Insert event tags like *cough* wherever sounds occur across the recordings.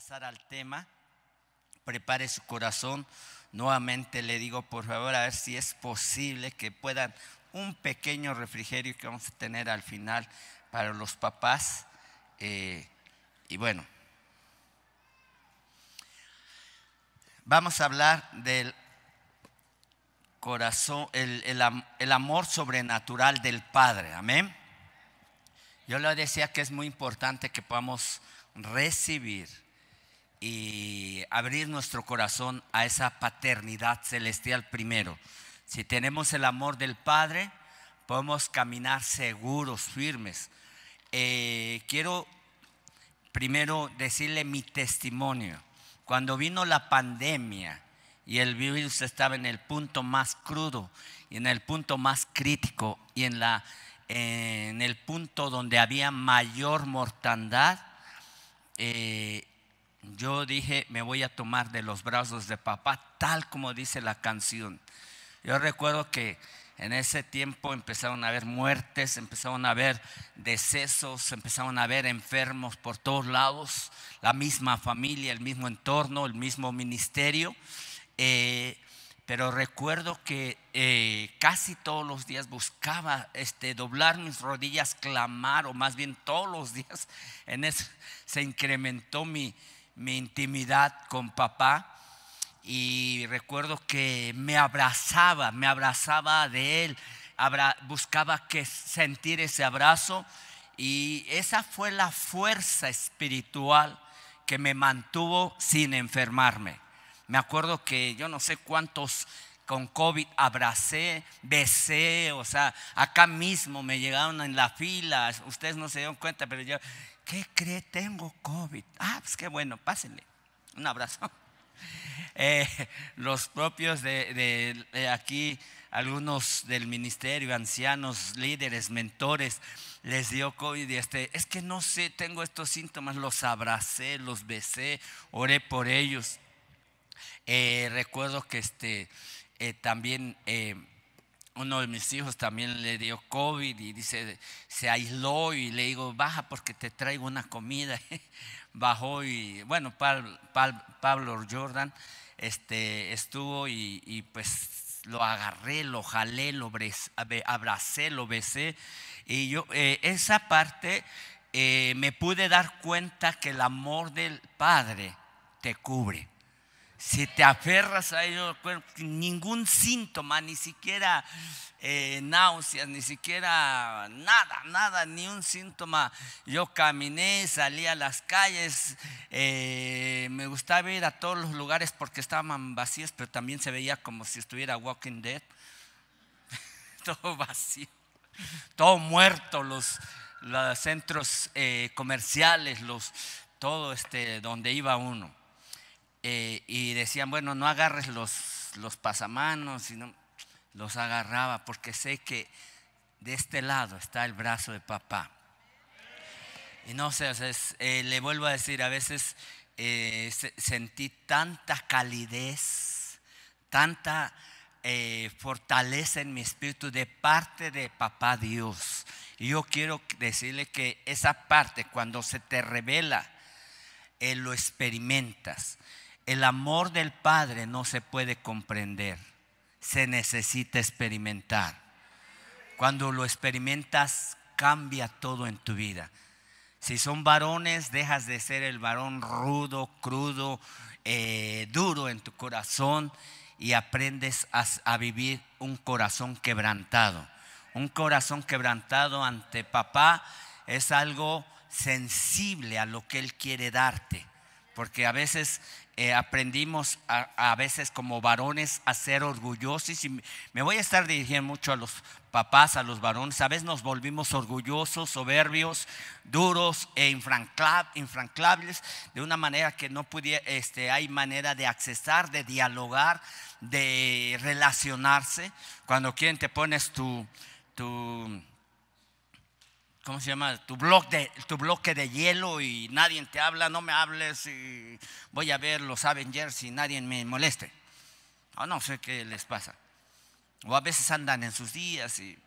pasar al tema, prepare su corazón. Nuevamente le digo, por favor, a ver si es posible que puedan un pequeño refrigerio que vamos a tener al final para los papás. Eh, y bueno, vamos a hablar del corazón, el, el amor sobrenatural del Padre. Amén. Yo le decía que es muy importante que podamos recibir y abrir nuestro corazón a esa paternidad celestial primero. Si tenemos el amor del Padre, podemos caminar seguros, firmes. Eh, quiero primero decirle mi testimonio. Cuando vino la pandemia y el virus estaba en el punto más crudo y en el punto más crítico y en, la, en el punto donde había mayor mortandad, eh, yo dije, me voy a tomar de los brazos de papá, tal como dice la canción. Yo recuerdo que en ese tiempo empezaron a haber muertes, empezaron a haber decesos, empezaron a haber enfermos por todos lados, la misma familia, el mismo entorno, el mismo ministerio. Eh, pero recuerdo que eh, casi todos los días buscaba este, doblar mis rodillas, clamar, o más bien todos los días en eso se incrementó mi, mi intimidad con papá y recuerdo que me abrazaba, me abrazaba de él, buscaba que sentir ese abrazo y esa fue la fuerza espiritual que me mantuvo sin enfermarme. Me acuerdo que yo no sé cuántos con COVID abracé, besé, o sea, acá mismo me llegaron en la fila, ustedes no se dieron cuenta, pero yo, ¿qué cree? Tengo COVID. Ah, pues qué bueno, pásenle. Un abrazo. *laughs* Eh, los propios de, aquí, algunos del ministerio, ancianos, líderes, mentores, les dio COVID y este, es que no sé, tengo estos síntomas, los abracé, los besé, oré por ellos. Eh, recuerdo que este, eh, también uno de mis hijos también le dio COVID y dice, se aisló y le digo, baja porque te traigo una comida. *laughs* Bajó y, bueno, Pablo, Jordan este, estuvo y, pues lo agarré, lo jalé, lo abracé, lo besé. Y yo, eh, esa parte eh, me pude dar cuenta que el amor del Padre te cubre si te aferras a ello, ningún síntoma, ni siquiera eh, náuseas, ni siquiera nada, nada, ni un síntoma. Yo caminé, salí a las calles, eh, me gustaba ir a todos los lugares porque estaban vacíos, pero también se veía como si estuviera Walking Dead. *laughs* todo vacío, todo muerto, los, centros eh, comerciales, los, todo este, donde iba uno. Eh, y decían, bueno, no agarres los, los pasamanos, sino los agarraba porque sé que de este lado está el brazo de papá. Y no sé, eh, le vuelvo a decir, a veces eh, sentí tanta calidez, tanta fortaleza en mi espíritu de parte de papá Dios. Y yo quiero decirle que esa parte, cuando se te revela, lo experimentas. El amor del Padre no se puede comprender, se necesita experimentar. Cuando lo experimentas, cambia todo en tu vida. Si son varones, dejas de ser el varón rudo, crudo, eh, duro en tu corazón y aprendes a vivir un corazón quebrantado. Un corazón quebrantado ante papá es algo sensible a lo que Él quiere darte. Porque a veces eh, aprendimos a, veces como varones a ser orgullosos y me voy a estar dirigiendo mucho a los papás, a los varones, a veces nos volvimos orgullosos, soberbios, duros e infranqueables de una manera que no pudiera, este, hay manera de accesar, de dialogar, de relacionarse. Cuando quieren te pones tu ¿cómo se llama? Tu bloque, de, tu bloque de hielo y nadie te habla, no me hables y voy a ver los Avengers y nadie me moleste. O no sé qué les pasa. O a veces andan en sus días y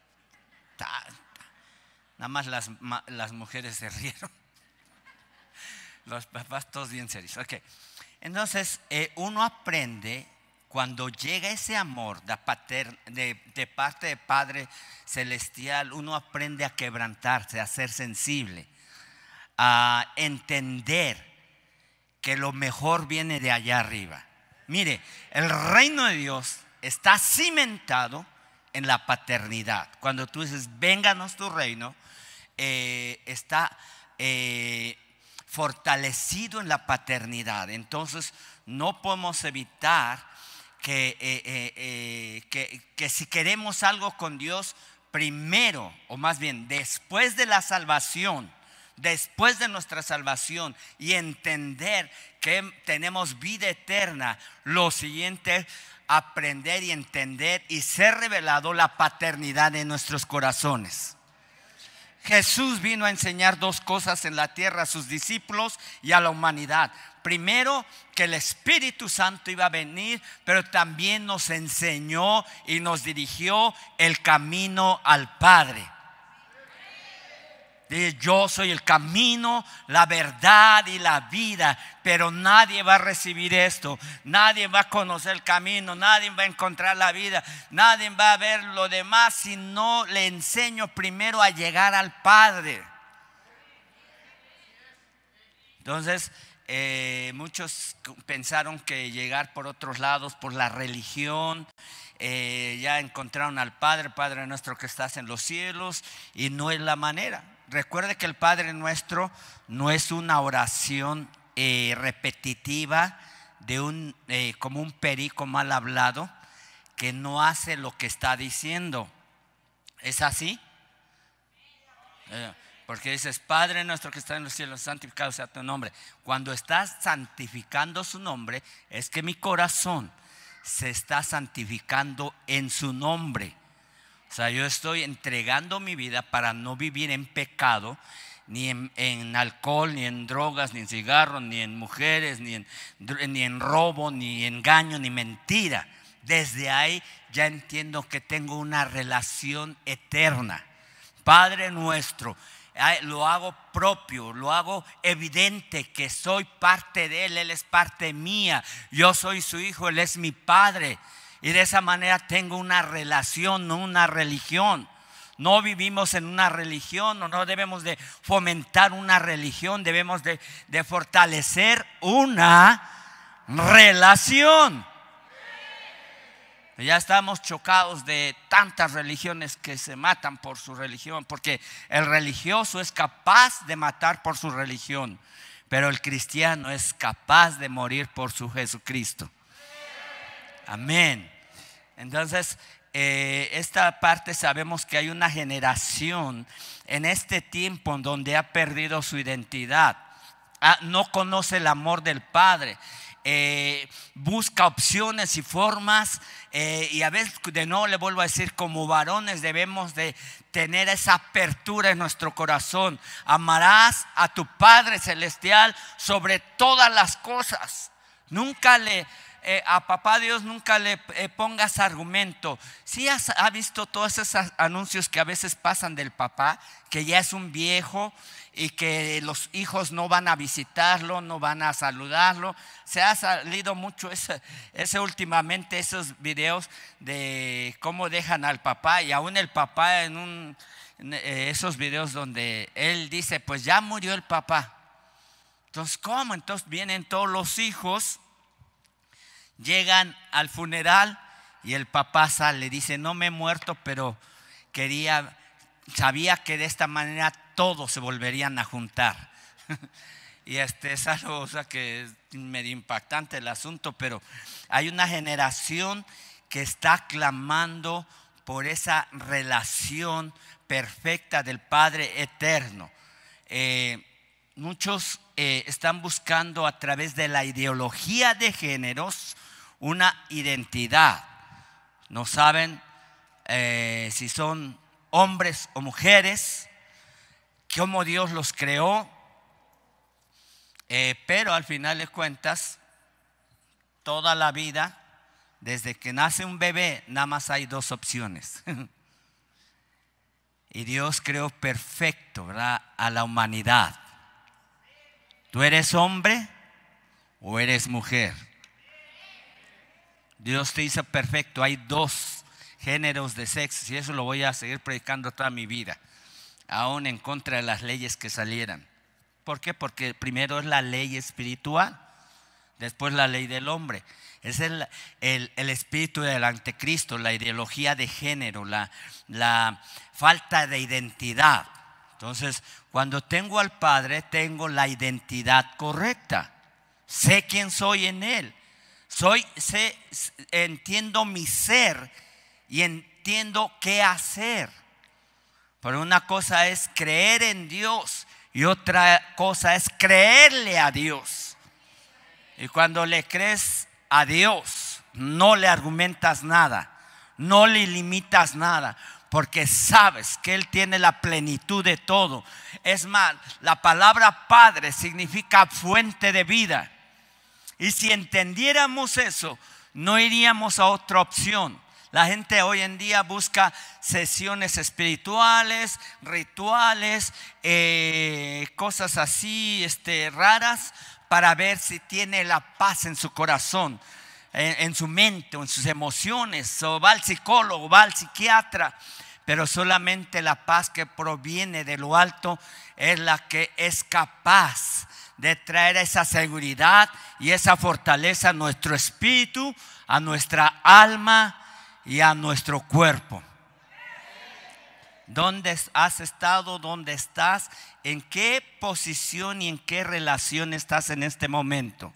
nada más las, las mujeres se rieron. *laughs* Los papás todos bien serios. Ok. Entonces, eh, uno aprende cuando llega ese amor de, parte de Padre Celestial, uno aprende a quebrantarse, a ser sensible, a entender que lo mejor viene de allá arriba. Mire, el reino de Dios está cimentado en la paternidad. Cuando tú dices, vénganos tu reino, eh, está eh, fortalecido en la paternidad. Entonces, no podemos evitar que, eh, que, que si queremos algo con Dios, primero, o más bien después de la salvación, después de nuestra salvación y entender que tenemos vida eterna, lo siguiente, aprender y entender y ser revelado la paternidad de nuestros corazones. Jesús vino a enseñar dos cosas en la tierra a sus discípulos y a la humanidad. Primero, que el Espíritu Santo iba a venir, pero también nos enseñó y nos dirigió el camino al Padre yo soy el camino, la verdad y la vida, pero nadie va a recibir esto, nadie va a conocer el camino, nadie va a encontrar la vida, nadie va a ver lo demás si no le enseño primero a llegar al Padre. Entonces, eh, muchos pensaron que llegar por otros lados, por la religión, eh, ya encontraron al Padre, Padre nuestro que estás en los cielos, y no es la manera. Recuerde que el Padre nuestro no es una oración eh, repetitiva de un, como un perico mal hablado que no hace lo que está diciendo. ¿Es así? Porque dices, Padre nuestro que está en los cielos, santificado sea tu nombre. Cuando estás santificando su nombre, es que mi corazón se está santificando en su nombre. O sea, yo estoy entregando mi vida para no vivir en pecado, ni en, alcohol, ni en drogas, ni en cigarros, ni en mujeres, ni en, ni en robo, ni engaño, ni mentira. Desde ahí ya entiendo que tengo una relación eterna. Padre nuestro, lo hago propio, lo hago evidente que soy parte de Él, Él es parte mía, yo soy su hijo, Él es mi Padre. Y de esa manera tengo una relación, no una religión. No vivimos en una religión, no, no debemos de fomentar una religión, debemos de, de fortalecer una relación. Ya estamos chocados de tantas religiones que se matan por su religión, porque el religioso es capaz de matar por su religión, pero el cristiano es capaz de morir por su Jesucristo. Amén. Entonces, eh, esta parte sabemos que hay una generación en este tiempo en donde ha perdido su identidad, ah, no conoce el amor del Padre. Eh, busca opciones y formas eh, y a veces de nuevo le vuelvo a decir como varones debemos de tener esa apertura en nuestro corazón amarás a tu Padre celestial sobre todas las cosas nunca le eh, a papá Dios nunca le pongas argumento. Si has ha visto todos esos anuncios que a veces pasan del papá, que ya es un viejo y que los hijos no van a visitarlo, no van a saludarlo. Se ha salido mucho ese, ese últimamente esos videos de cómo dejan al papá y aún el papá en un eh, esos videos donde él dice, pues ya murió el papá. Entonces, ¿cómo? Entonces vienen todos los hijos Llegan al funeral y el papá sale, dice, no me he muerto, pero quería, sabía que de esta manera todos se volverían a juntar. *laughs* y este es algo que es medio impactante el asunto, pero hay una generación que está clamando por esa relación perfecta del Padre eterno. Eh, muchos eh, están buscando a través de la ideología de géneros una identidad. No saben eh, si son hombres o mujeres, cómo Dios los creó, eh, pero al final de cuentas, toda la vida, desde que nace un bebé, nada más hay dos opciones. *laughs* y Dios creó perfecto a la humanidad. ¿Tú eres hombre o eres mujer? Dios te hizo perfecto. Hay dos géneros de sexo y eso lo voy a seguir predicando toda mi vida, aún en contra de las leyes que salieran. ¿Por qué? Porque primero es la ley espiritual, después la ley del hombre. Es el, espíritu del anticristo, la ideología de género, la, la falta de identidad. Entonces, cuando tengo al Padre, tengo la identidad correcta. Sé quién soy en Él. Soy, sé, entiendo mi ser y entiendo qué hacer. Pero una cosa es creer en Dios y otra cosa es creerle a Dios. Y cuando le crees a Dios, no le argumentas nada, no le limitas nada, porque sabes que Él tiene la plenitud de todo. Es más, la palabra Padre significa fuente de vida. Y si entendiéramos eso, no iríamos a otra opción. La gente hoy en día busca sesiones espirituales, rituales, eh, cosas así este, raras para ver si tiene la paz en su corazón, en, en su mente o en sus emociones. O va al psicólogo, va al psiquiatra pero solamente la paz que proviene de lo alto es la que es capaz de traer esa seguridad y esa fortaleza a nuestro espíritu, a nuestra alma y a nuestro cuerpo. ¿Dónde has estado? ¿Dónde estás? ¿En qué posición y en qué relación estás en este momento?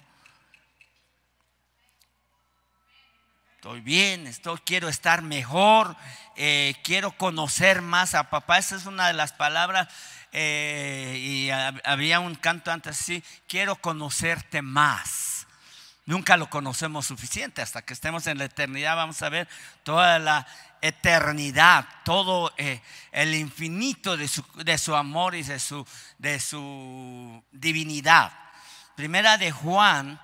Estoy bien, estoy, quiero estar mejor, eh, quiero conocer más a papá. Esa es una de las palabras. Eh, y había un canto antes así, quiero conocerte más. Nunca lo conocemos suficiente. Hasta que estemos en la eternidad vamos a ver toda la eternidad, todo eh, el infinito de su, de su, amor y de su, de su divinidad. Primera de Juan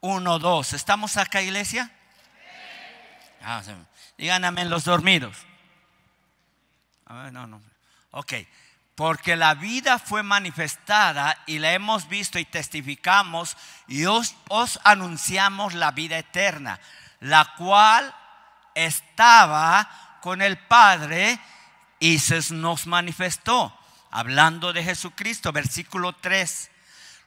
1.2. ¿Estamos acá, iglesia? Ah, digan amén los dormidos. no, no. Ok. Porque la vida fue manifestada y la hemos visto y testificamos y os, os anunciamos la vida eterna, la cual estaba con el Padre y se nos manifestó. Hablando de Jesucristo, versículo 3.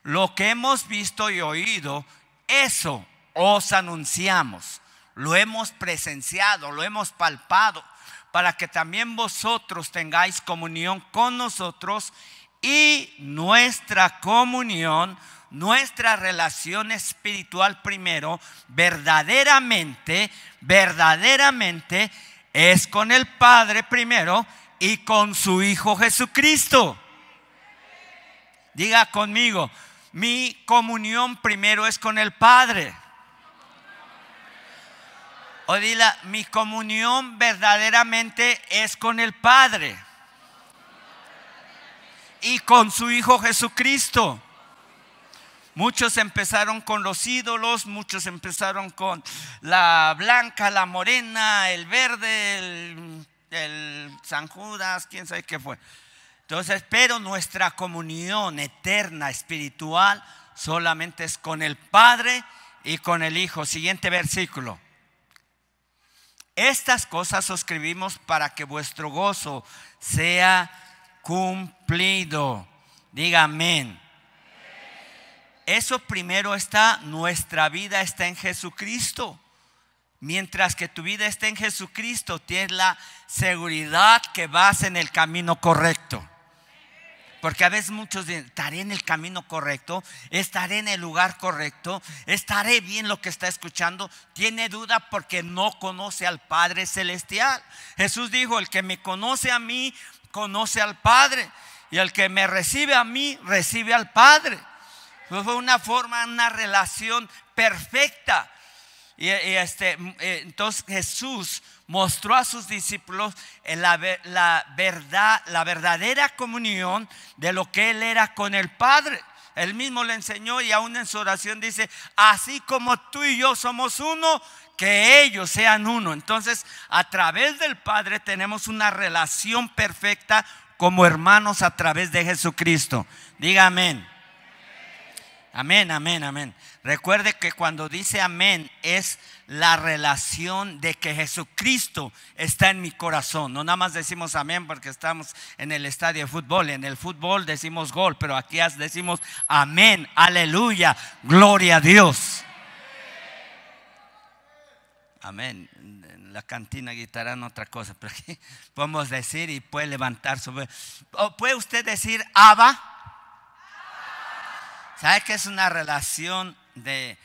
Lo que hemos visto y oído, eso os anunciamos. Lo hemos presenciado, lo hemos palpado para que también vosotros tengáis comunión con nosotros y nuestra comunión, nuestra relación espiritual primero, verdaderamente, verdaderamente es con el Padre primero y con su Hijo Jesucristo. Diga conmigo, mi comunión primero es con el Padre. O dila, mi comunión verdaderamente es con el Padre y con su Hijo Jesucristo. Muchos empezaron con los ídolos, muchos empezaron con la blanca, la morena, el verde, el, el San Judas, quién sabe qué fue. Entonces, pero nuestra comunión eterna, espiritual, solamente es con el Padre y con el Hijo. Siguiente versículo. Estas cosas os escribimos para que vuestro gozo sea cumplido. Diga amén. Eso primero está, nuestra vida está en Jesucristo. Mientras que tu vida está en Jesucristo, tienes la seguridad que vas en el camino correcto. Porque a veces muchos dicen, estaré en el camino correcto, estaré en el lugar correcto, estaré bien lo que está escuchando. Tiene duda porque no conoce al Padre Celestial. Jesús dijo, el que me conoce a mí, conoce al Padre. Y el que me recibe a mí, recibe al Padre. Fue una forma, una relación perfecta. Y, este, eh, entonces Jesús mostró a sus discípulos la, verdad, la verdadera comunión de lo que él era con el Padre. Él mismo le enseñó y aún en su oración dice, así como tú y yo somos uno, que ellos sean uno. Entonces, a través del Padre tenemos una relación perfecta como hermanos a través de Jesucristo. Diga amén. Amén, amén, amén. Recuerde que cuando dice amén es la relación de que Jesucristo está en mi corazón. No nada más decimos amén porque estamos en el estadio de fútbol. En el fútbol decimos gol, pero aquí decimos amén, aleluya, gloria a Dios. Amén. En la cantina gritarán otra cosa, pero aquí *laughs* podemos decir y puede levantar su. ¿Puede usted decir Abba? ¿Sabe que es una relación de,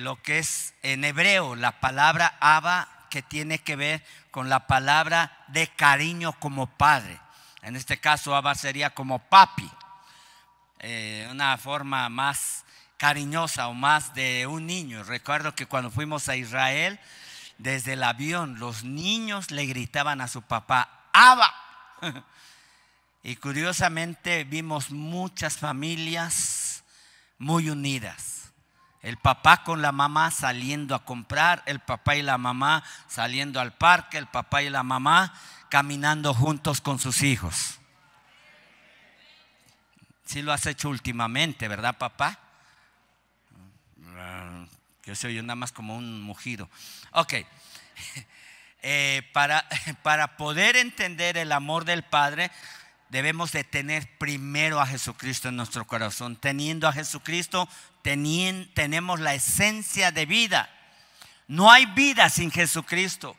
lo que es en hebreo la palabra Abba que tiene que ver con la palabra de cariño como padre? En este caso, Abba sería como papi, eh, una forma más cariñosa o más de un niño. Recuerdo que cuando fuimos a Israel, desde el avión, los niños le gritaban a su papá, Abba. *laughs* Y curiosamente vimos muchas familias muy unidas. El papá con la mamá saliendo a comprar, el papá y la mamá saliendo al parque, el papá y la mamá caminando juntos con sus hijos. Si lo has hecho últimamente, ¿verdad, papá? Yo soy nada más como un mugido. Ok. *laughs* Eh, para, *laughs* para poder entender el amor del Padre, debemos de tener primero a Jesucristo en nuestro corazón. Teniendo a Jesucristo, tenemos la esencia de vida. No hay vida sin Jesucristo.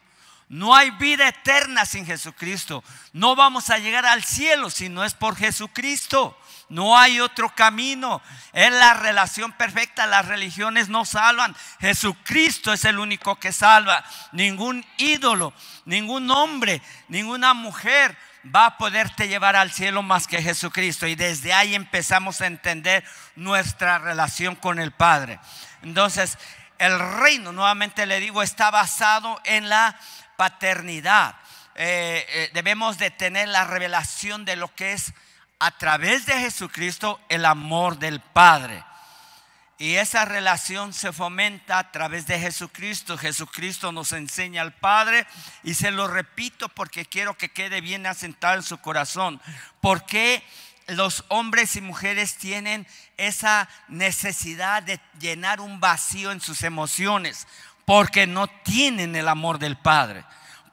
No hay vida eterna sin Jesucristo. No vamos a llegar al cielo si no es por Jesucristo. No hay otro camino. Es la relación perfecta. Las religiones no salvan. Jesucristo es el único que salva. Ningún ídolo, ningún hombre, ninguna mujer va a poderte llevar al cielo más que Jesucristo. Y desde ahí empezamos a entender nuestra relación con el Padre. Entonces, el reino, nuevamente le digo, está basado en la paternidad. Eh, eh, debemos de tener la revelación de lo que es a través de Jesucristo el amor del Padre. Y esa relación se fomenta a través de Jesucristo. Jesucristo nos enseña al Padre y se lo repito porque quiero que quede bien asentado en su corazón. Porque los hombres y mujeres tienen esa necesidad de llenar un vacío en sus emociones porque no tienen el amor del Padre.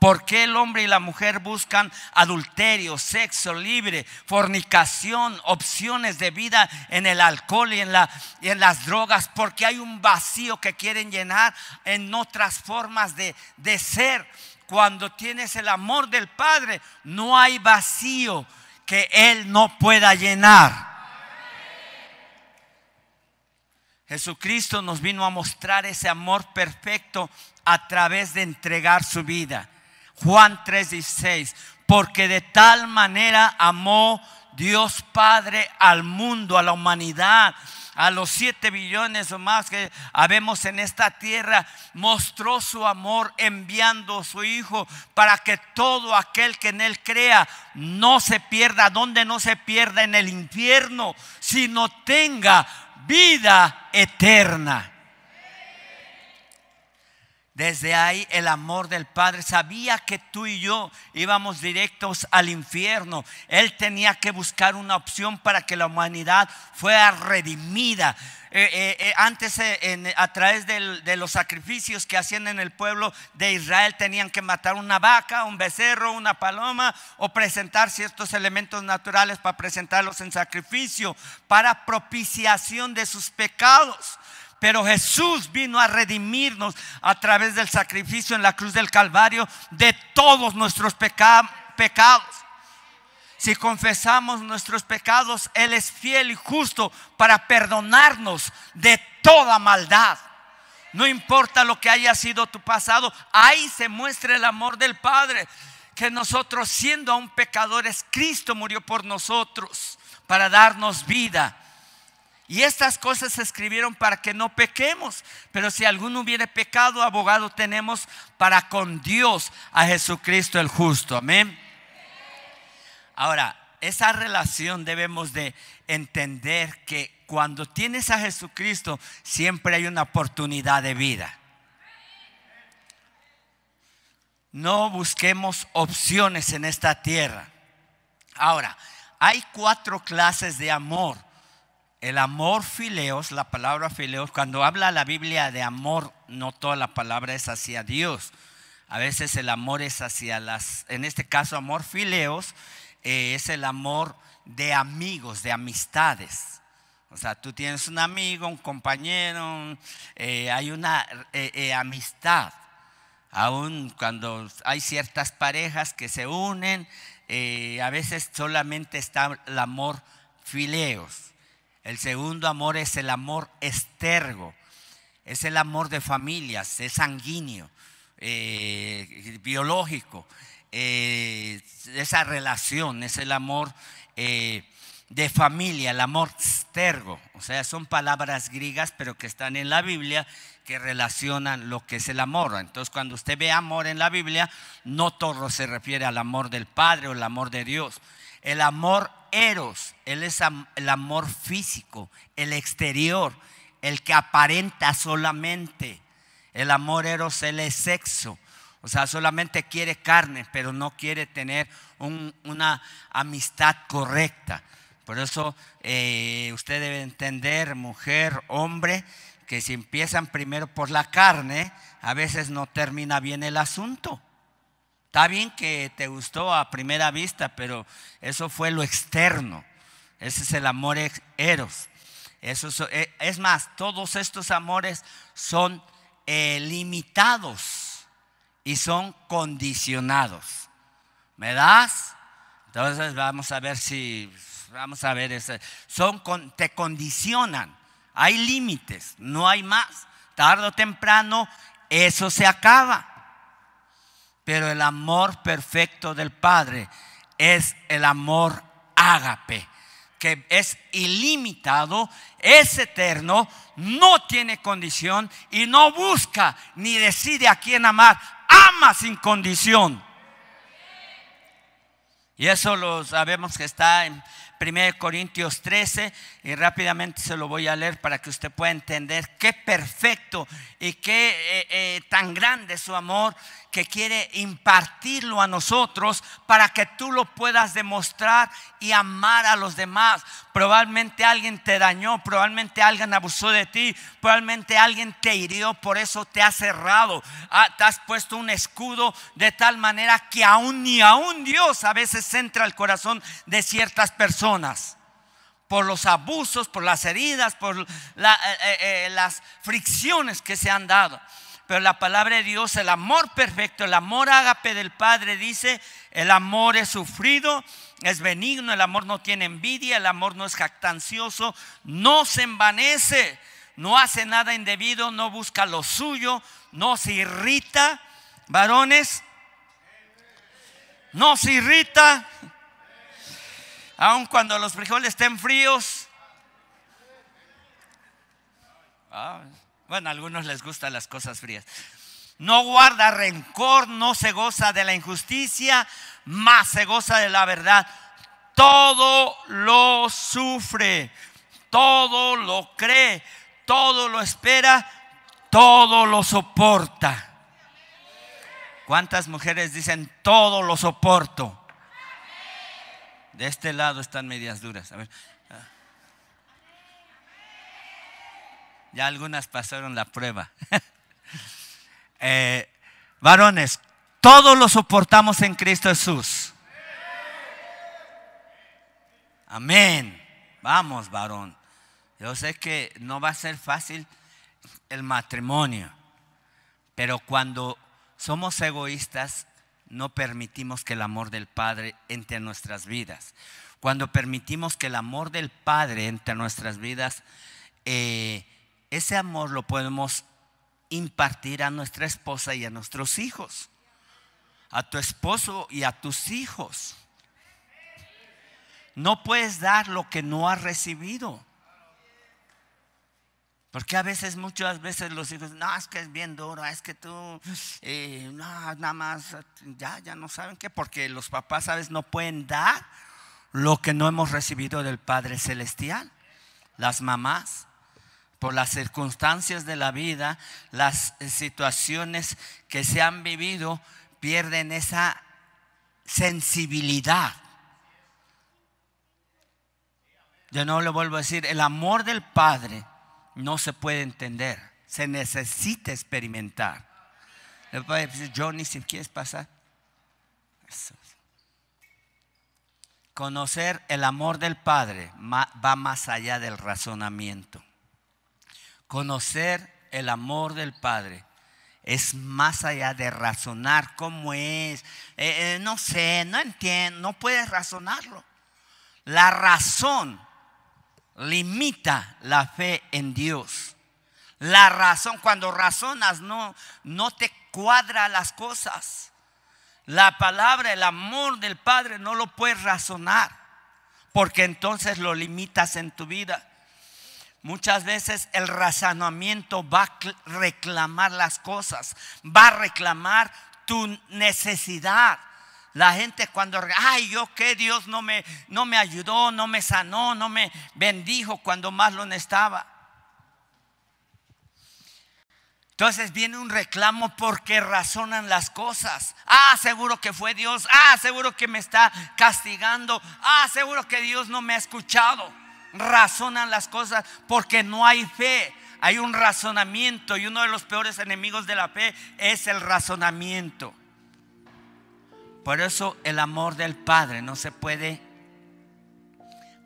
¿Por qué el hombre y la mujer buscan adulterio, sexo libre, fornicación, opciones de vida en el alcohol y en, las drogas? Porque hay un vacío que quieren llenar en otras formas de, de ser. Cuando tienes el amor del Padre, no hay vacío que Él no pueda llenar. Jesucristo nos vino a mostrar ese amor perfecto a través de entregar su vida. Juan 3:16, porque de tal manera amó Dios Padre al mundo, a la humanidad, a los siete billones o más que habemos en esta tierra, mostró su amor enviando a su Hijo para que todo aquel que en Él crea no se pierda, donde no se pierda en el infierno, sino tenga vida eterna. Desde ahí el amor del Padre sabía que tú y yo íbamos directos al infierno. Él tenía que buscar una opción para que la humanidad fuera redimida. Eh, eh, eh, antes a través de los sacrificios que hacían en el pueblo de Israel tenían que matar una vaca, un becerro, una paloma o presentar ciertos elementos naturales para presentarlos en sacrificio para propiciación de sus pecados. Pero Jesús vino a redimirnos a través del sacrificio en la cruz del Calvario de todos nuestros pecados. Si confesamos nuestros pecados, Él es fiel y justo para perdonarnos de toda maldad. No importa lo que haya sido tu pasado, ahí se muestra el amor del Padre. Que nosotros siendo aún pecadores, Cristo murió por nosotros para darnos vida. Y estas cosas se escribieron para que no pequemos. Pero si alguno hubiere pecado, abogado tenemos para con Dios a Jesucristo el justo. Amén. Ahora, esa relación debemos de entender que cuando tienes a Jesucristo siempre hay una oportunidad de vida. No busquemos opciones en esta tierra. Ahora, hay cuatro clases de amor El amor fileos, la palabra fileos, cuando habla la Biblia de amor, no toda la palabra es hacia Dios. A veces el amor es hacia las, en este caso amor fileos, eh, es el amor de amigos, de amistades. O sea, tú tienes un amigo, un compañero, eh, hay una eh, amistad. Aún cuando hay ciertas parejas que se unen, a veces solamente está el amor fileos. El segundo amor es el amor estergo, es el amor de familias, es sanguíneo, biológico. Eh, esa relación, es el amor eh, de familia, el amor stergo. O sea, son palabras griegas, pero que están en la Biblia que relacionan lo que es el amor. Entonces, cuando usted ve amor en la Biblia, no todo se refiere al amor del Padre o el amor de Dios. El amor eros, él es el amor físico, el exterior, el que aparenta solamente. El amor eros, él es sexo. O sea, solamente quiere carne, pero no quiere tener una amistad correcta. Por eso eh, usted debe entender, mujer, hombre, que si empiezan primero por la carne, a veces no termina bien el asunto. Está bien que te gustó a primera vista, pero eso fue lo externo. Ese es el amor eros. Eso eh, es, más, todos estos amores son eh, limitados y son condicionados. ¿Me das? Entonces vamos a ver si, vamos a ver, ese, son, te condicionan. Hay límites, no hay más. Tardo o temprano eso se acaba. Pero el amor perfecto del Padre es el amor ágape, que es ilimitado, es eterno, no tiene condición y no busca ni decide a quién amar ama sin condición. Y eso lo sabemos que está en 1 Corintios 13 y rápidamente se lo voy a leer para que usted pueda entender qué perfecto y qué eh, eh, tan grande es su amor que quiere impartirlo a nosotros para que tú lo puedas demostrar y amar a los demás. Probablemente alguien te dañó, probablemente alguien abusó de ti, probablemente alguien te hirió, por eso te ha cerrado. Ah, te has puesto un escudo de tal manera que aún ni aún Dios a veces entra al corazón de ciertas personas por los abusos, por las heridas, por eh, eh, las fricciones que se han dado. Pero la palabra de Dios, el amor perfecto, el amor ágape del Padre dice, el amor es sufrido, es benigno, el amor no tiene envidia, el amor no es jactancioso, no se envanece, no hace nada indebido, no busca lo suyo, no se irrita. Varones, no se irrita, aun cuando los frijoles estén fríos. Ah, bueno, a algunos les gustan las cosas frías. No guarda rencor, no se goza de la injusticia, más se goza de la verdad. Todo lo sufre, todo lo cree, todo lo espera, todo lo soporta. ¿Cuántas mujeres dicen todo lo soporto? De este lado están medias duras. A ver. Ya algunas pasaron la prueba. *laughs* Eh, varones, todos lo soportamos en Cristo Jesús. Amén. Vamos, varón. Yo sé que no va a ser fácil el matrimonio, pero cuando somos egoístas, no permitimos que el amor del Padre entre nuestras vidas. Cuando permitimos que el amor del Padre entre nuestras vidas, eh, ese amor lo podemos impartir a nuestra esposa y a nuestros hijos, a tu esposo y a tus hijos. No puedes dar lo que no has recibido. Porque a veces, muchas veces los hijos, no, es que es bien duro, es que tú, eh, no, nada más, ya, ya no saben qué, porque los papás, sabes, no pueden dar lo que no hemos recibido del Padre Celestial. Las mamás, por las circunstancias de la vida, las situaciones que se han vivido, pierden esa sensibilidad De nuevo le vuelvo a decir, el amor del Padre no se puede entender, se necesita experimentar. Le puede decir, Johnny, si quieres pasar. Conocer el amor del Padre va más allá del razonamiento. Conocer el amor del Padre es más allá de razonar cómo es. Eh, eh, no sé, no entiendo, no puedes razonarlo. La razón limita la fe en Dios. La razón, cuando razonas, no, no te cuadra las cosas. La palabra, el amor del Padre no lo puedes razonar, porque entonces lo limitas en tu vida. Muchas veces el razonamiento va a reclamar las cosas, va a reclamar tu necesidad. La gente cuando, ay, yo que Dios no me, no me ayudó, no me sanó, no me bendijo cuando más lo necesitaba. Entonces viene un reclamo porque razonan las cosas. Ah, seguro que fue Dios. Ah, seguro que me está castigando. Ah, seguro que Dios no me ha escuchado razonan las cosas porque no hay fe. Hay un razonamiento y uno de los peores enemigos de la fe es el razonamiento. Por eso el amor del Padre no se puede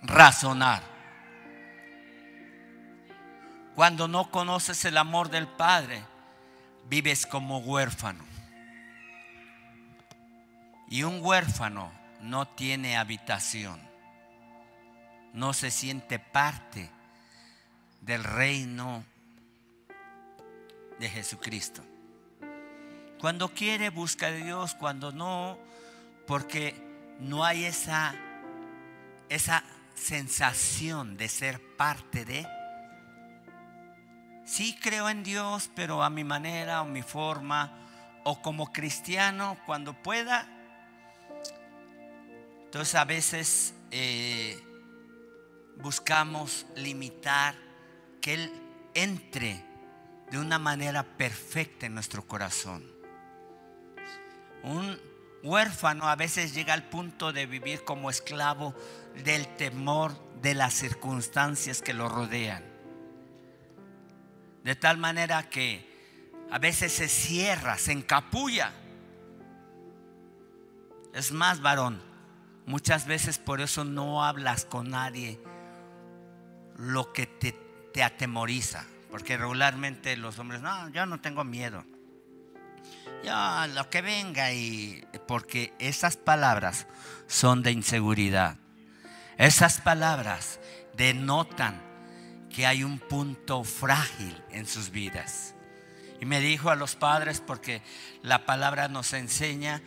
razonar. Cuando no conoces el amor del Padre, vives como huérfano. Y un huérfano no tiene habitación no se siente parte del reino de Jesucristo. Cuando quiere, busca a Dios, cuando no, porque no hay esa, esa sensación de ser parte de. Sí creo en Dios, pero a mi manera o mi forma, o como cristiano, cuando pueda. Entonces a veces eh, buscamos limitar que Él entre de una manera perfecta en nuestro corazón. Un huérfano a veces llega al punto de vivir como esclavo del temor de las circunstancias que lo rodean. De tal manera que a veces se cierra, se encapulla. Es más, varón, muchas veces por eso no hablas con nadie lo que te, atemoriza. Porque regularmente los hombres, no, yo no tengo miedo. Ya, lo que venga y porque esas palabras son de inseguridad. Esas palabras denotan que hay un punto frágil en sus vidas. Y me dijo a los padres porque la palabra nos enseña,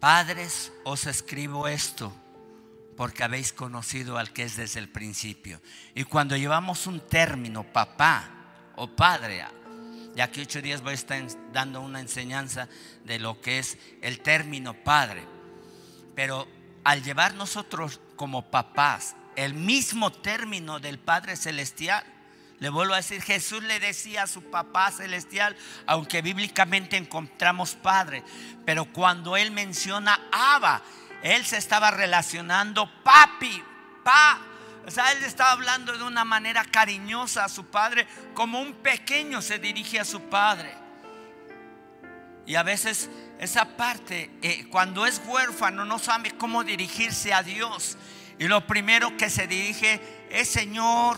padres, os escribo esto porque habéis conocido al que es desde el principio. Y cuando llevamos un término, papá o padre, ya que ocho días voy a estar dando una enseñanza de lo que es el término padre, pero al llevar nosotros como papás el mismo término del Padre Celestial, le vuelvo a decir, Jesús le decía a su papá celestial, aunque bíblicamente encontramos padre, pero cuando él menciona Abba, él se estaba relacionando, papi, pa. O sea, él estaba hablando de una manera cariñosa a su padre, como un pequeño se dirige a su padre. Y a veces esa parte, eh, cuando es huérfano, no sabe cómo dirigirse a Dios. Y lo primero que se dirige es Señor,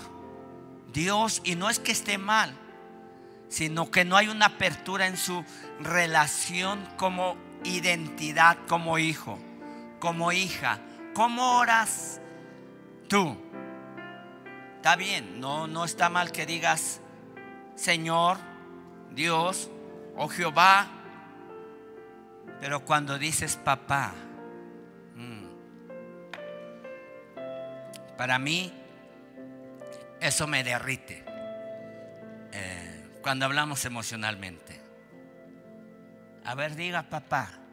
Dios. Y no es que esté mal, sino que no hay una apertura en su relación como identidad, como hijo como hija. ¿Cómo oras tú? Está bien, no, no está mal que digas Señor, Dios o Jehová, pero cuando dices papá, mm, para mí eso me derrite eh, cuando hablamos emocionalmente. A ver, diga papá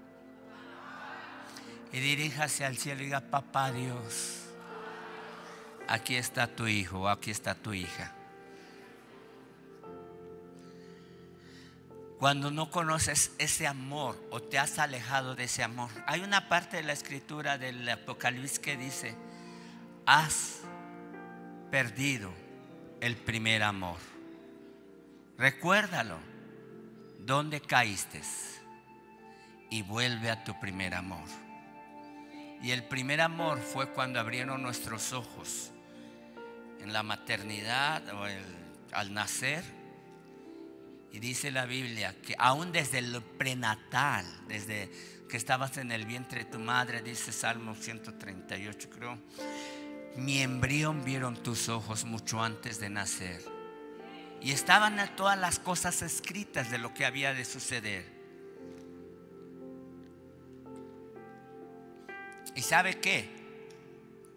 y diríjase al cielo y diga, papá Dios, aquí está tu hijo, aquí está tu hija. Cuando no conoces ese amor o te has alejado de ese amor, hay una parte de la escritura del Apocalipsis que dice, haz perdido el primer amor. Recuérdalo, ¿dónde caíste? Y vuelve a tu primer amor. Y el primer amor fue cuando abrieron nuestros ojos en la maternidad o al nacer. Y dice la Biblia que aún desde el prenatal, desde que estabas en el vientre de tu madre, dice Salmo 138 creo, mi embrión vieron tus ojos mucho antes de nacer. Y estaban todas las cosas escritas de lo que había de suceder. ¿Y sabe qué?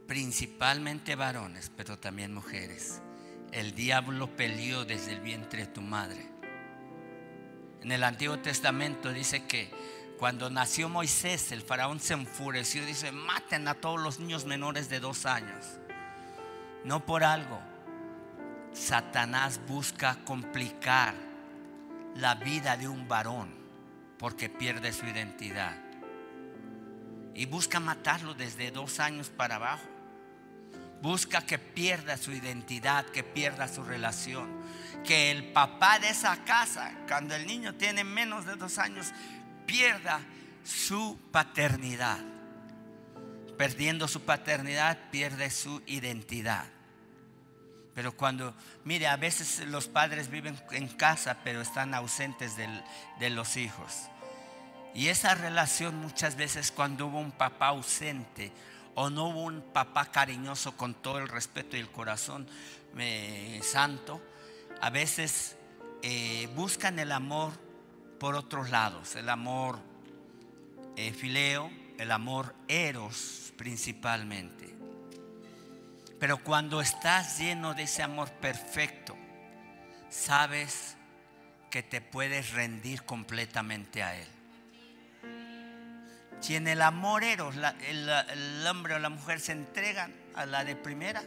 Principalmente varones, pero también mujeres. El diablo peleó desde el vientre de tu madre. En el Antiguo Testamento dice que cuando nació Moisés, el faraón se enfureció y dice, maten a todos los niños menores de dos años. No por algo. Satanás busca complicar la vida de un varón porque pierde su identidad y busca matarlo desde dos años para abajo. Busca que pierda su identidad, que pierda su relación. Que el papá de esa casa, cuando el niño tiene menos de dos años, pierda su paternidad. Perdiendo su paternidad, pierde su identidad. Pero cuando, mire, a veces los padres viven en casa, pero están ausentes de los hijos. Y esa relación muchas veces cuando hubo un papá ausente o no hubo un papá cariñoso con todo el respeto y el corazón santo, a veces eh, buscan el amor por otros lados, el amor eh, fileo, el amor eros principalmente. Pero cuando estás lleno de ese amor perfecto, sabes que te puedes rendir completamente a Él. Si en el amor eros el, hombre o la mujer se entregan a la de primera,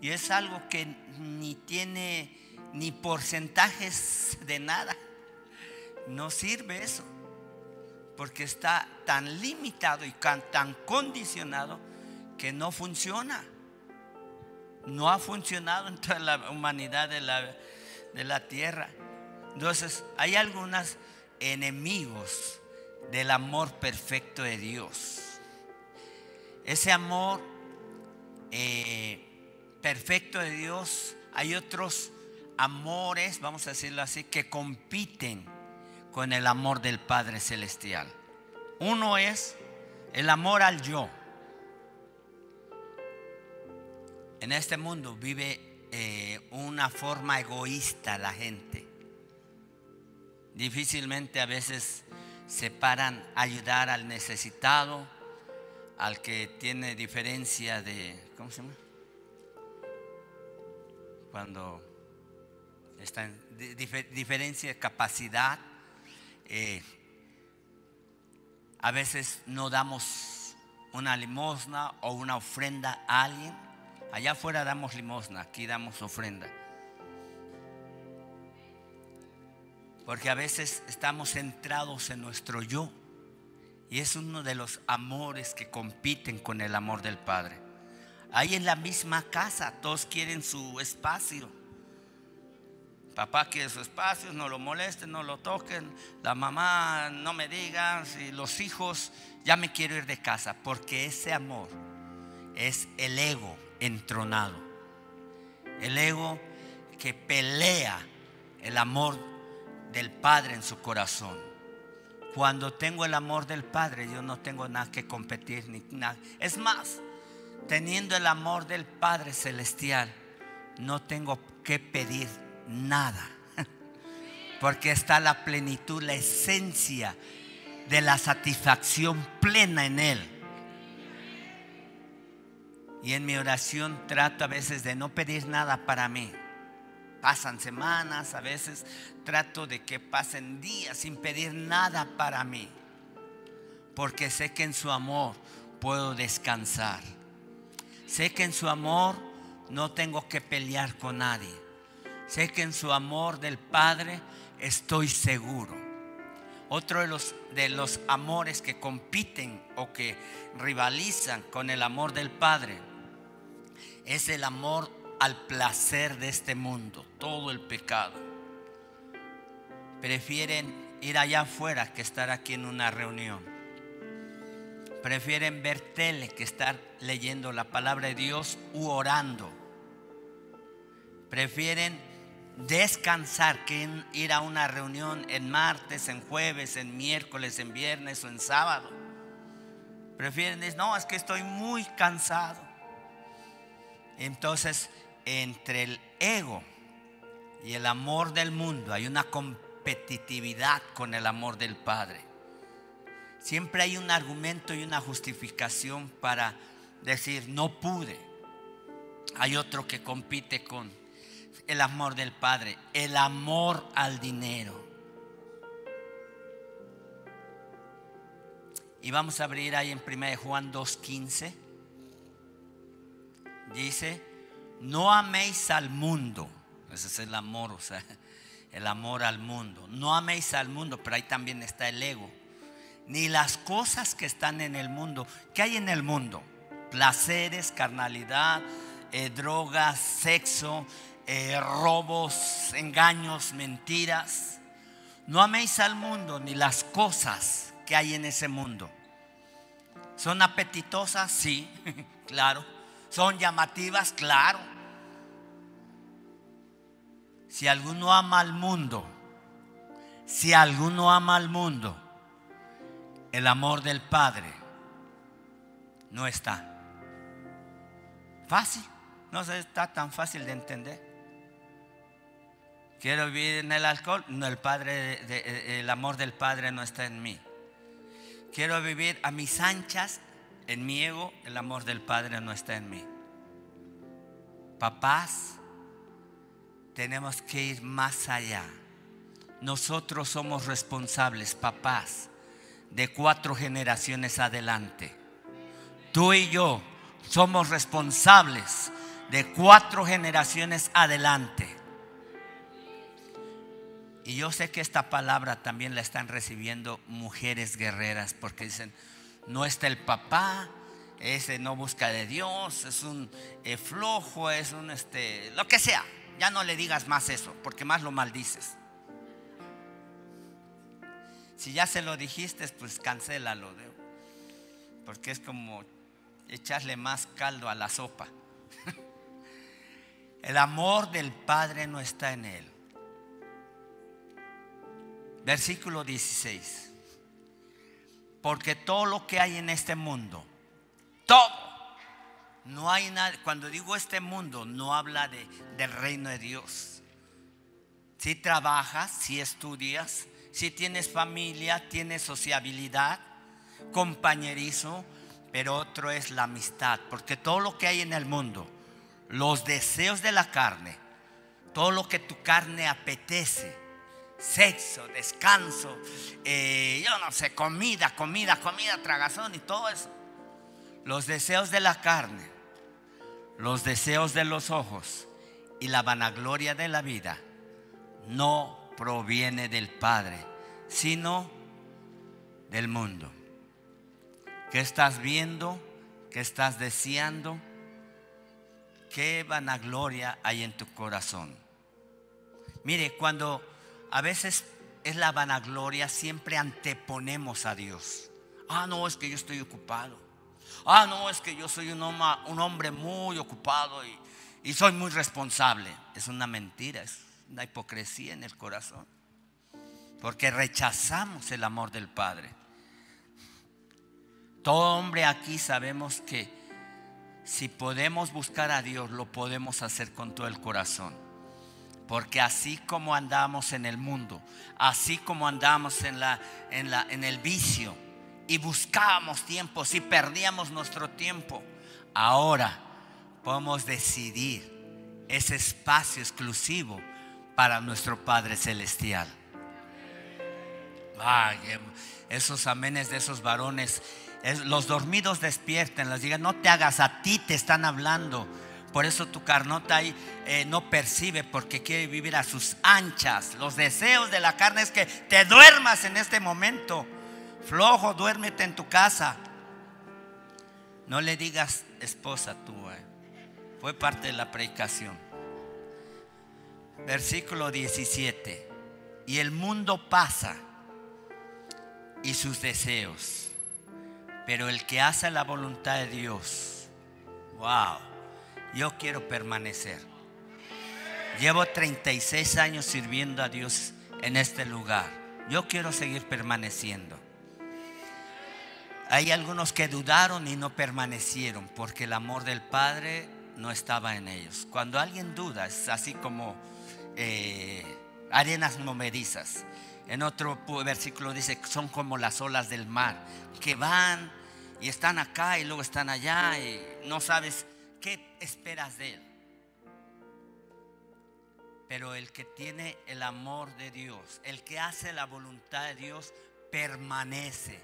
y es algo que ni tiene ni porcentajes de nada, no sirve eso, porque está tan limitado y tan condicionado que no funciona. No ha funcionado en toda la humanidad de la, de la tierra. Entonces, hay algunos enemigos del amor perfecto de Dios. Ese amor eh, perfecto de Dios, hay otros amores, vamos a decirlo así, que compiten con el amor del Padre Celestial. Uno es el amor al yo. En este mundo vive eh, una forma egoísta la gente. Difícilmente a veces se paran ayudar al necesitado, al que tiene diferencia de, ¿cómo se llama? Cuando está en diferencia de capacidad, eh, a veces no damos una limosna o una ofrenda a alguien. Allá afuera damos limosna, aquí damos ofrenda. Porque a veces estamos centrados en nuestro yo. Y es uno de los amores que compiten con el amor del Padre. Ahí en la misma casa todos quieren su espacio. Papá quiere su espacio, no lo molesten, no lo toquen. La mamá no me diga. Y los hijos, ya me quiero ir de casa. Porque ese amor es el ego entronado. El ego que pelea el amor del Padre en su corazón. Cuando tengo el amor del Padre, yo no tengo nada que competir ni nada. Es más, teniendo el amor del Padre celestial, no tengo que pedir nada. *laughs* Porque está la plenitud, la esencia de la satisfacción plena en Él. Y en mi oración trato a veces de no pedir nada para mí Pasan semanas, a veces trato de que pasen días sin pedir nada para mí. Porque sé que en su amor puedo descansar. Sé que en su amor no tengo que pelear con nadie. Sé que en su amor del Padre estoy seguro. Otro de los, de los amores que compiten o que rivalizan con el amor del Padre es el amor al placer de este mundo, todo el pecado. Prefieren ir allá afuera que estar aquí en una reunión. Prefieren ver tele que estar leyendo la palabra de Dios u orando. Prefieren descansar que ir a una reunión en martes, en jueves, en miércoles, en viernes o en sábado. Prefieren decir, no, es que estoy muy cansado. Entonces, entre el ego y el amor del mundo hay una competitividad con el amor del Padre. Siempre hay un argumento y una justificación para decir, no pude. Hay otro que compite con el amor del Padre, el amor al dinero. Y vamos a abrir ahí en 1 Juan 2.15. Dice, no améis al mundo. Ese es el amor, o sea, el amor al mundo. No améis al mundo, pero ahí también está el ego. Ni las cosas que están en el mundo. ¿Qué hay en el mundo? Placeres, carnalidad, eh, drogas, sexo, eh, robos, engaños, mentiras. No améis al mundo ni las cosas que hay en ese mundo. ¿Son apetitosas? Sí, *laughs* claro. ¿Son llamativas? Claro. Si alguno ama al mundo, si alguno ama al mundo, el amor del Padre no está. Fácil, no está tan fácil de entender. Quiero vivir en el alcohol, no, el, padre, el amor del Padre no está en mí. Quiero vivir a mis anchas, en mi ego, el amor del Padre no está en mí. Papás, tenemos que ir más allá. Nosotros somos responsables, papás, de cuatro generaciones adelante. Tú y yo somos responsables de cuatro generaciones adelante. Y yo sé que esta palabra también la están recibiendo mujeres guerreras porque dicen, no está el papá, ese no busca de Dios, es un eh, flojo, es un este, lo que sea. Ya no le digas más eso, porque más lo maldices. Si ya se lo dijiste, pues cancélalo, porque es como echarle más caldo a la sopa. *laughs* El amor del Padre no está en él. Versículo 16 porque todo lo que hay en este mundo, todo, no hay nada, cuando digo este mundo, no habla de, del reino de Dios. Si trabajas, si estudias, si tienes familia, tienes sociabilidad, compañerismo, pero otro es la amistad, porque todo lo que hay en el mundo, los deseos de la carne, todo lo que tu carne apetece, sexo, descanso, eh, yo no sé, comida, comida, comida, tragazón y todo eso. Los deseos de la carne, los deseos de los ojos y la vanagloria de la vida no proviene del Padre, sino del mundo. ¿Qué estás viendo? ¿Qué estás deseando? ¿Qué vanagloria hay en tu corazón? Mire, cuando a veces es la vanagloria, siempre anteponemos a Dios. Ah, no, es que yo estoy ocupado. Ah, no, es que yo soy un hombre, muy ocupado y, soy muy responsable. Es una mentira, es una hipocresía en el corazón. Porque rechazamos el amor del Padre. Todo hombre aquí sabemos que si podemos buscar a Dios, lo podemos hacer con todo el corazón. Porque así como andamos en el mundo, así como andamos en, la, en, la, en el vicio y buscábamos tiempo, si perdíamos nuestro tiempo, ahora podemos decidir ese espacio exclusivo para nuestro Padre Celestial. Ay, esos amenes de esos varones, los dormidos despierten, les digan, no te hagas, a ti te están hablando por eso tu carnota ahí eh, no percibe porque quiere vivir a sus anchas. Los deseos de la carne es que te duermas en este momento. Flojo, duérmete en tu casa. No le digas esposa tú. Eh. Fue parte de la predicación. Versículo 17. Y el mundo pasa y sus deseos. Pero el que hace la voluntad de Dios, wow, yo quiero permanecer. Llevo 36 años sirviendo a Dios en este lugar. Yo quiero seguir permaneciendo. Hay algunos que dudaron y no permanecieron porque el amor del Padre no estaba en ellos. Cuando alguien duda, es así como eh, arenas movedizas. En otro versículo dice, son como las olas del mar, que van y están acá y luego están allá y no sabes qué esperas de él. Pero el que tiene el amor de Dios, el que hace la voluntad de Dios, permanece.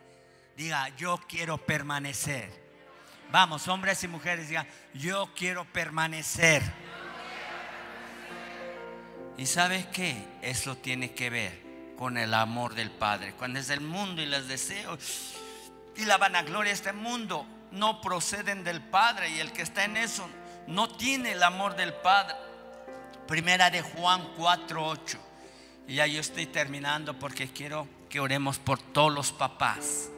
Diga, yo quiero permanecer. Vamos, hombres y mujeres, diga, yo quiero permanecer. ¿Y sabes qué? Eso tiene que ver con el amor del Padre. Cuando es el mundo y los deseos y la vanagloria de este mundo no proceden del Padre y el que está en eso no tiene el amor del Padre. Primera de Juan 4:8. Y ya yo estoy terminando porque quiero que oremos por todos los papás.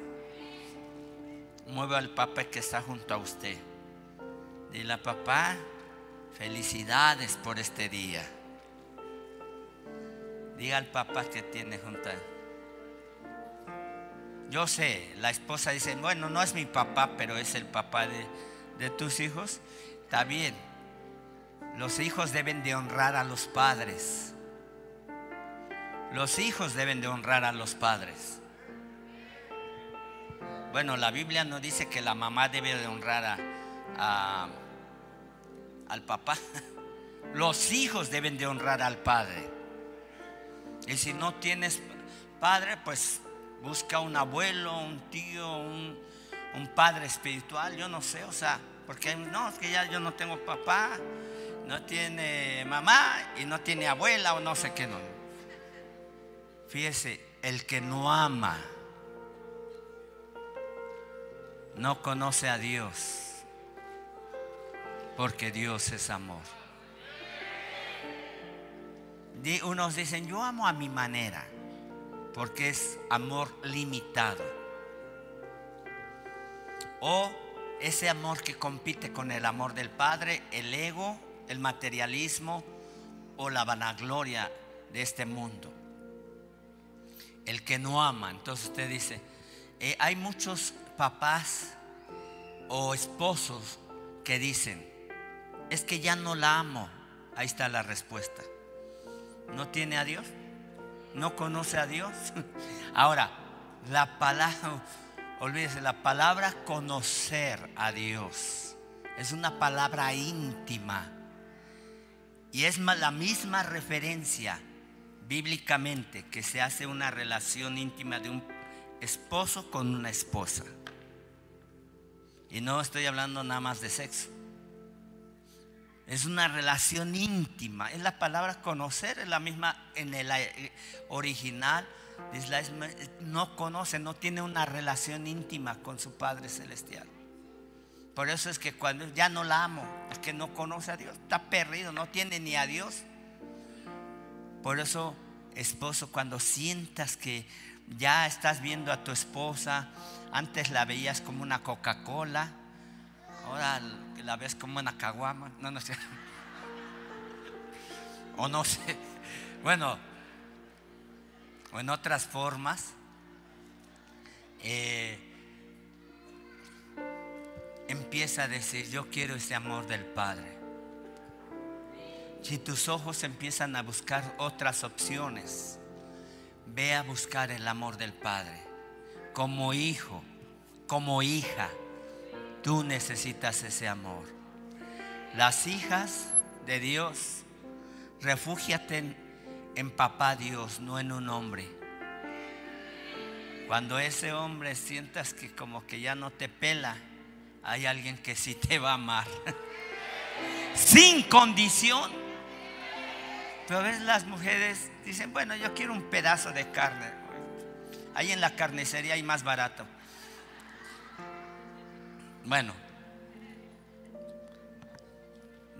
Mueve al papá que está junto a usted. Dile papá, felicidades por este día. Diga al papá que tiene junto a. Yo sé, la esposa dice, bueno, no es mi papá, pero es el papá de, de tus hijos. Está bien. Los hijos deben de honrar a los padres. Los hijos deben de honrar a los padres. Bueno, la Biblia no dice que la mamá debe de honrar a, al papá. *laughs* Los hijos deben de honrar al padre. Y si no tienes padre, pues busca un abuelo, un tío, un, padre espiritual, yo no sé, o sea, porque no, es que ya yo no tengo papá, no tiene mamá y no tiene abuela o no sé qué no. Fíjese, el que no ama no conoce a Dios, porque Dios es amor. Unos dicen, yo amo a mi manera, porque es amor limitado. O ese amor que compite con el amor del Padre, el ego, el materialismo o la vanagloria de este mundo. El que no ama, entonces usted dice, eh, hay muchos papás o esposos que dicen, es que ya no la amo. Ahí está la respuesta. ¿No tiene a Dios? ¿No conoce a Dios? *laughs* Ahora, la palabra, olvídese, la palabra conocer a Dios es una palabra íntima y es la misma referencia bíblicamente que se hace una relación íntima de un esposo con una esposa. Y no estoy hablando nada más de sexo. Es una relación íntima. Es la palabra conocer, es la misma en el eh, original. No conoce, no tiene una relación íntima con su Padre Celestial. Por eso es que cuando ya no la amo, es que no conoce a Dios, está perdido, no tiene ni a Dios. Por eso, esposo, cuando sientas que ya estás viendo a tu esposa, antes la veías como una Coca-Cola, ahora la ves como una caguama. No, no sé. O no sé. Bueno, o en otras formas. Eh, empieza a decir, yo quiero ese amor del Padre. Si tus ojos empiezan a buscar otras opciones, ve a buscar el amor del Padre. Como hijo, como hija Tú necesitas ese amor. Las hijas de Dios, refúgiate en, papá Dios, no en un hombre. Cuando ese hombre sientas que como que ya no te pela, hay alguien que sí te va a amar. *laughs* Sin condición. Pero ves las mujeres dicen, bueno, yo quiero un pedazo de carne. Ahí en la carnicería hay más barato. Bueno,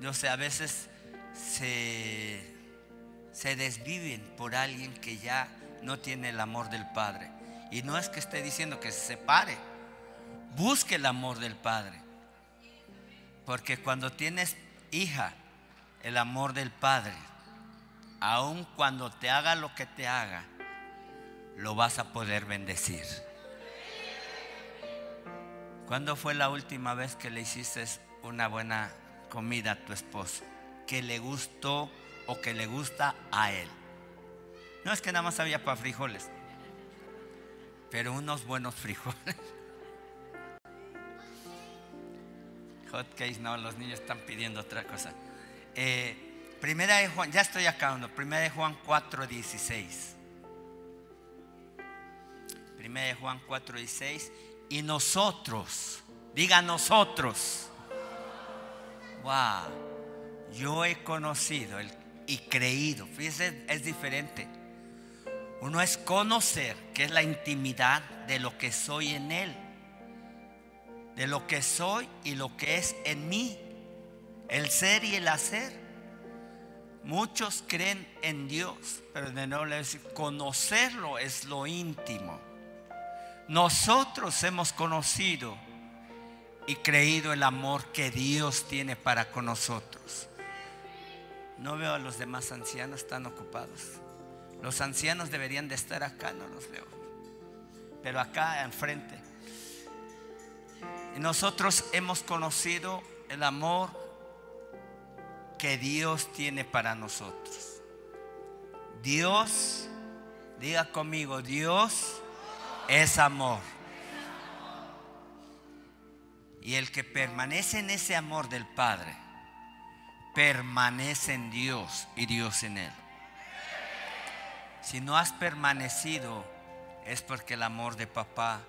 yo sé, a veces se, se desviven por alguien que ya no tiene el amor del Padre. Y no es que esté diciendo que se separe, busque el amor del Padre. Porque cuando tienes hija, el amor del Padre, aun cuando te haga lo que te haga, lo vas a poder bendecir. ¿Cuándo fue la última vez que le hiciste una buena comida a tu esposo? Que le gustó o que le gusta a él. No es que nada más había para frijoles, pero unos buenos frijoles. *laughs* Hot case, no, los niños están pidiendo otra cosa. Eh, primera de Juan, ya estoy acabando. Primera de Juan 4:16. Primera de Juan 4:16. Y nosotros, diga nosotros. Wow, yo he conocido y creído. Fíjense, es diferente. Uno es conocer, que es la intimidad de lo que soy en Él. De lo que soy y lo que es en mí. El ser y el hacer. Muchos creen en Dios, pero de nuevo le decir, conocerlo es lo íntimo. Nosotros hemos conocido y creído el amor que Dios tiene para con nosotros. No veo a los demás ancianos, están ocupados. Los ancianos deberían de estar acá, no los veo. Pero acá enfrente. Nosotros hemos conocido el amor que Dios tiene para nosotros. Dios, diga conmigo, Dios es amor. Y el que permanece en ese amor del Padre, permanece en Dios y Dios en él. Si no has permanecido, es porque el amor de papá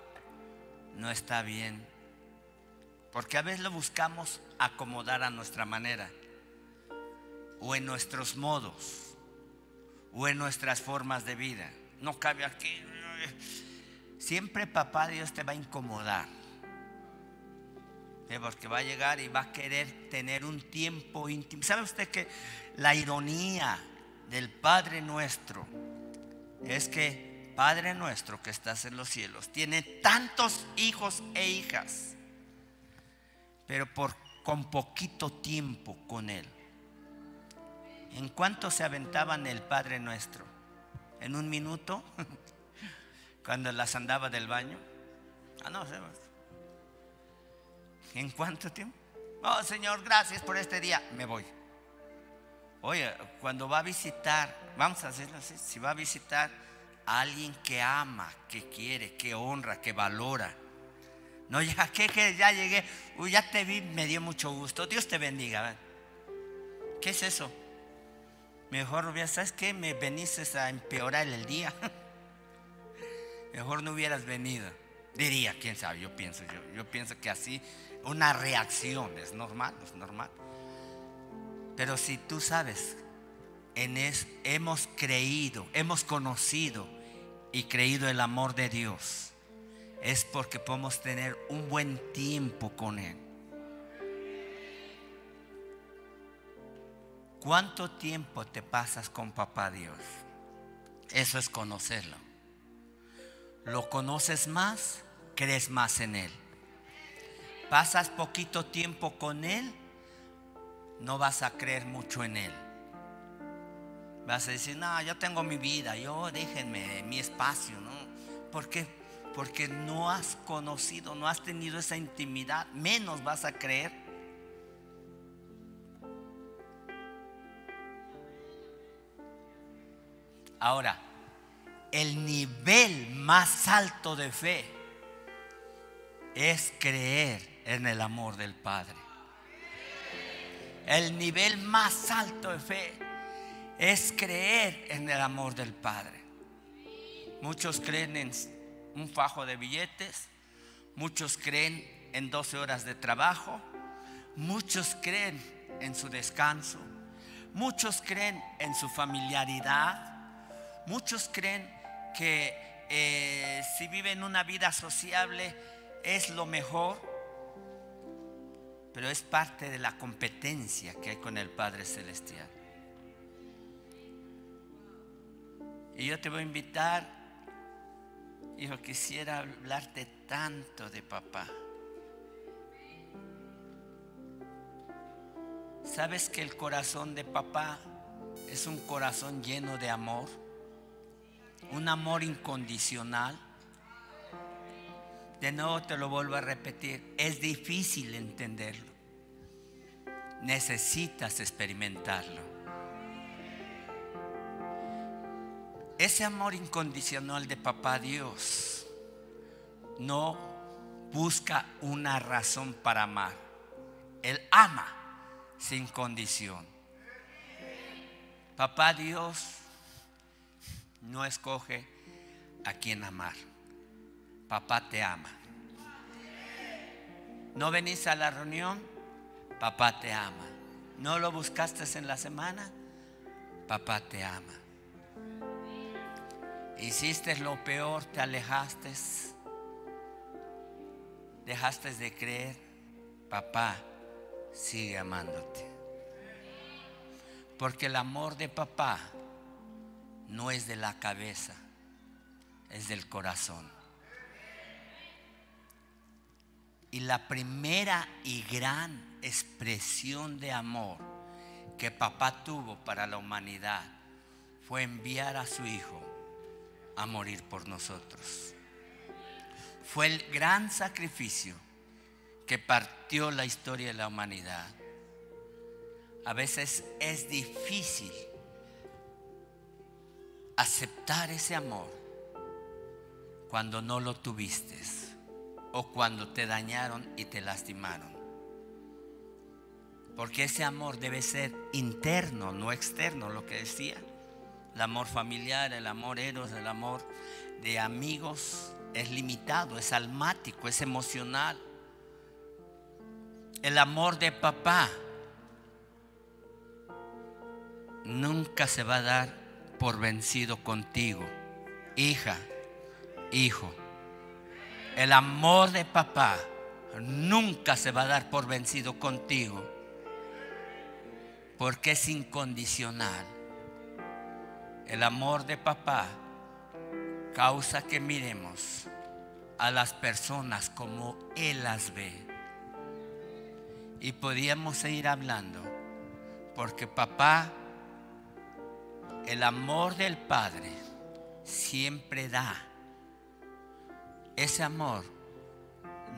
no está bien. Porque a veces lo buscamos acomodar a nuestra manera, o en nuestros modos, o en nuestras formas de vida. No cabe aquí. Siempre papá Dios te va a incomodar. Porque va a llegar y va a querer tener un tiempo íntimo. ¿Sabe usted que la ironía del Padre nuestro es que Padre nuestro que estás en los cielos tiene tantos hijos e hijas, pero por con poquito tiempo con él? ¿En cuánto se aventaban el Padre nuestro? ¿En un minuto? *laughs* cuando las andaba del baño. Ah, no, ¿En cuánto tiempo? Oh, Señor, gracias por este día. Me voy. Oye, cuando va a visitar, vamos a hacerlo así, si va a visitar a alguien que ama, que quiere, que honra, que valora. No, ya *laughs* que, que ya llegué, Uy, ya te vi, me dio mucho gusto. Dios te bendiga. ¿Qué es eso? Mejor, ¿sabes qué? Me veniste a empeorar el día. *laughs* mejor no hubieras venido. Diría, quién sabe, yo pienso, yo, pienso que así, una reacción es normal, es normal. Pero si tú sabes, en es, hemos creído, hemos conocido y creído el amor de Dios, es porque podemos tener un buen tiempo con Él. ¿Cuánto tiempo te pasas con papá Dios? Eso es conocerlo lo conoces más, crees más en Él. Pasas poquito tiempo con Él, no vas a creer mucho en Él. Vas a decir, no, yo tengo mi vida, yo déjenme mi espacio, ¿no? ¿Por qué? Porque no has conocido, no has tenido esa intimidad, menos vas a creer. Ahora, el nivel más alto de fe es creer en el amor del Padre. El nivel más alto de fe es creer en el amor del Padre. Muchos creen en un fajo de billetes, muchos creen en 12 horas de trabajo, muchos creen en su descanso, muchos creen en su familiaridad, muchos creen que eh, si viven una vida sociable es lo mejor, pero es parte de la competencia que hay con el Padre Celestial. Y yo te voy a invitar, hijo, quisiera hablarte tanto de papá. ¿Sabes que el corazón de papá es un corazón lleno de amor? Un amor incondicional. De nuevo te lo vuelvo a repetir, es difícil entenderlo. Necesitas experimentarlo. Ese amor incondicional de papá Dios no busca una razón para amar. Él ama sin condición. Papá Dios no escoge a quien amar. Papá te ama. ¿No venís a la reunión? Papá te ama. ¿No lo buscaste en la semana? Papá te ama. Hiciste lo peor, te alejaste. Dejaste de creer. Papá sigue amándote. Porque el amor de papá no es de la cabeza, es del corazón. Y la primera y gran expresión de amor que papá tuvo para la humanidad fue enviar a su hijo a morir por nosotros. Fue el gran sacrificio que partió la historia de la humanidad. A veces es difícil aceptar ese amor cuando no lo tuviste o cuando te dañaron y te lastimaron. Porque ese amor debe ser interno, no externo, lo que decía. El amor familiar, el amor eros, el amor de amigos es limitado, es almático, es emocional. El amor de papá nunca se va a dar por vencido contigo, hija, hijo. El amor de papá nunca se va a dar por vencido contigo, porque es incondicional. El amor de papá causa que miremos a las personas como Él las ve. Y podíamos seguir hablando, porque papá, el amor del Padre siempre da. Ese amor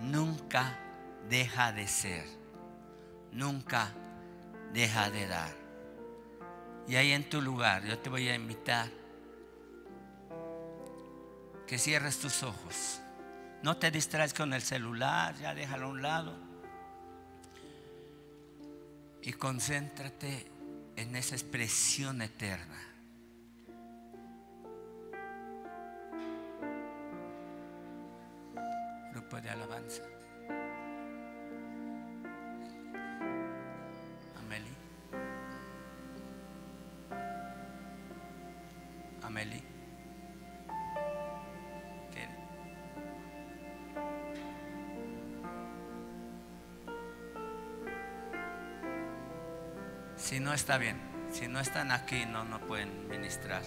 nunca deja de ser, nunca deja de dar. Y ahí en tu lugar, yo te voy a invitar que cierres tus ojos. No te distraes con el celular, ya déjalo a un lado y concéntrate en esa expresión eterna. Está bien, si no están aquí, no, no pueden ministrar.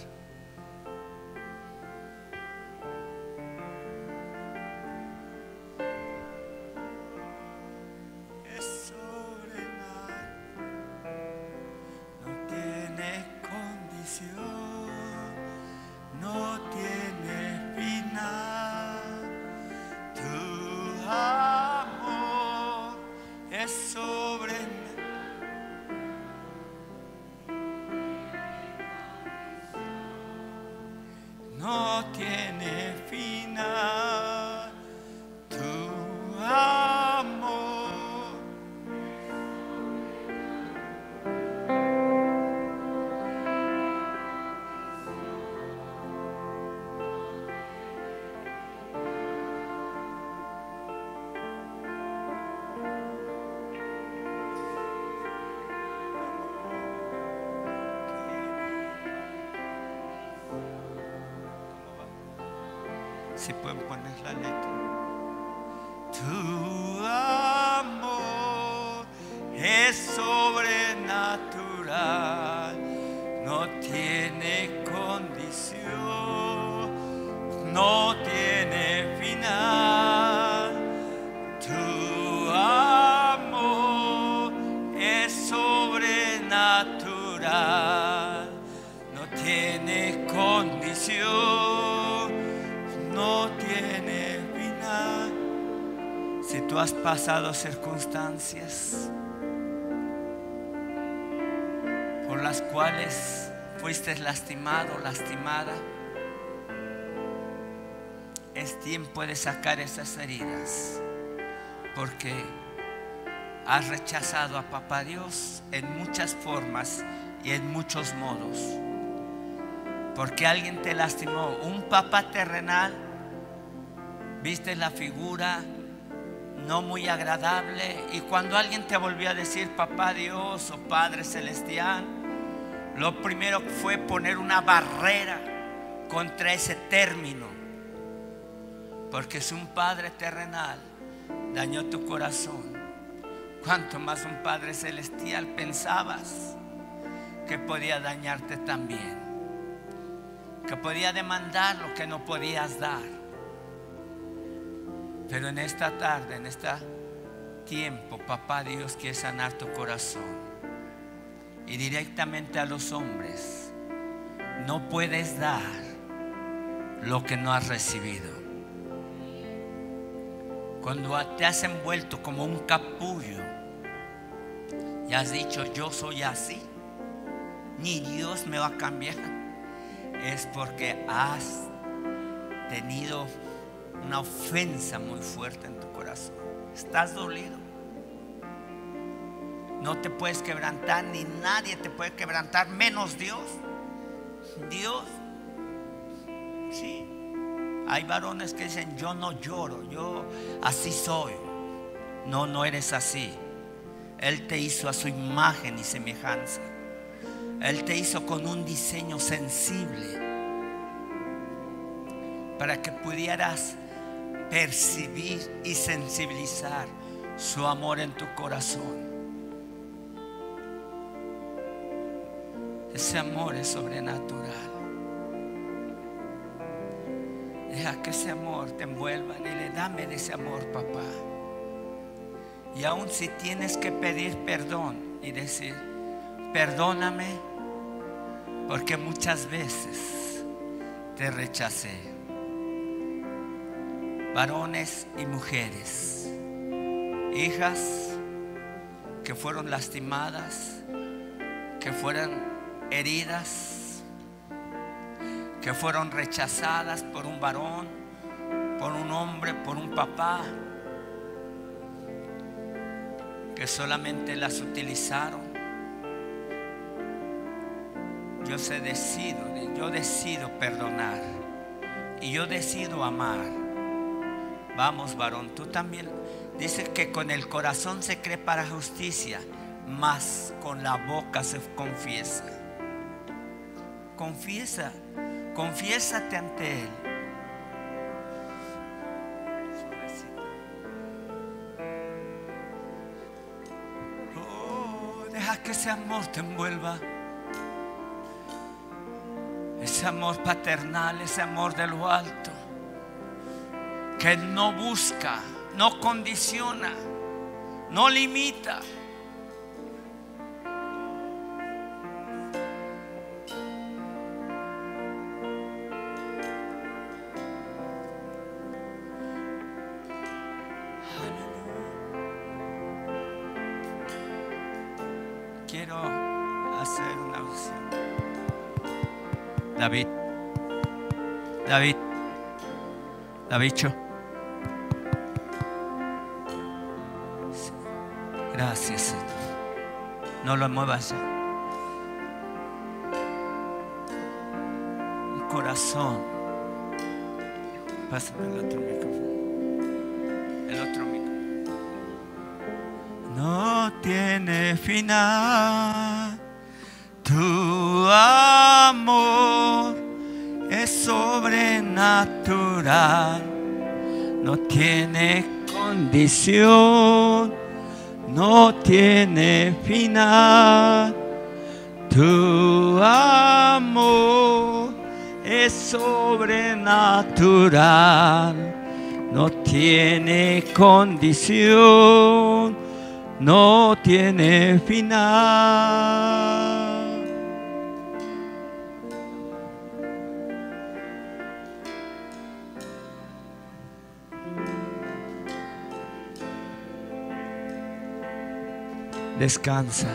Pasado circunstancias por las cuales fuiste lastimado, lastimada, es tiempo de sacar esas heridas, porque has rechazado a Papá Dios en muchas formas y en muchos modos. Porque alguien te lastimó, un papá terrenal, viste la figura no muy agradable y cuando alguien te volvió a decir Papá Dios o Padre Celestial, lo primero fue poner una barrera contra ese término. Porque si un Padre terrenal dañó tu corazón, cuanto más un Padre Celestial pensabas que podía dañarte también. Que podía demandar lo que no podías dar. Pero en esta tarde, en este tiempo, papá Dios quiere sanar tu corazón. Y directamente a los hombres, no puedes dar lo que no has recibido. Cuando te has envuelto como un capullo y has dicho, yo soy así, ni Dios me va a cambiar, es porque has tenido una ofensa muy fuerte en tu corazón. Estás dolido. No te puedes quebrantar, ni nadie te puede quebrantar, menos Dios. Dios. Sí. Hay varones que dicen, yo no lloro, yo así soy. No, no eres así. Él te hizo a su imagen y semejanza. Él te hizo con un diseño sensible para que pudieras percibir y sensibilizar su amor en tu corazón. Ese amor es sobrenatural. Deja que ese amor te envuelva. Dile, dame de ese amor, papá. Y aun si tienes que pedir perdón y decir, perdóname, porque muchas veces te rechacé. Varones y mujeres, hijas que fueron lastimadas, que fueron heridas, que fueron rechazadas por un varón, por un hombre, por un papá, que solamente las utilizaron. Yo se decido, yo decido perdonar y yo decido amar. Vamos, varón, tú también. Dice que con el corazón se cree para justicia, mas con la boca se confiesa. Confiesa, confiésate ante Él. Oh, deja que ese amor te envuelva. Ese amor paternal, ese amor de lo alto que no busca, no condiciona, no limita. Quiero hacer una opción. David, David, David. No lo muevas Un corazón. Pásame el otro micrófono. El otro micrófono. No tiene final. Tu amor es sobrenatural. No tiene condición no tiene final. Tu amor es sobrenatural, no tiene condición, no tiene final. Descansa.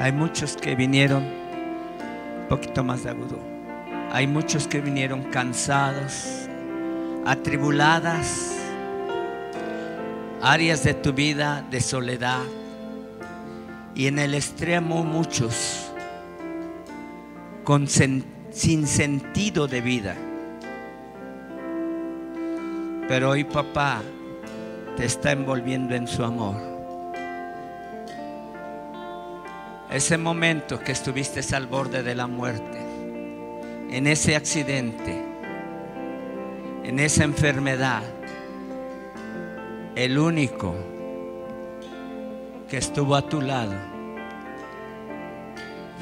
Hay muchos que vinieron, un poquito más de agudo. Hay muchos que vinieron cansados, atribuladas, áreas de tu vida de soledad. Y en el extremo muchos sin sentido de vida. Pero hoy papá te está envolviendo en su amor. Ese momento que estuviste al borde de la muerte, en ese accidente, en esa enfermedad, el único que estuvo a tu lado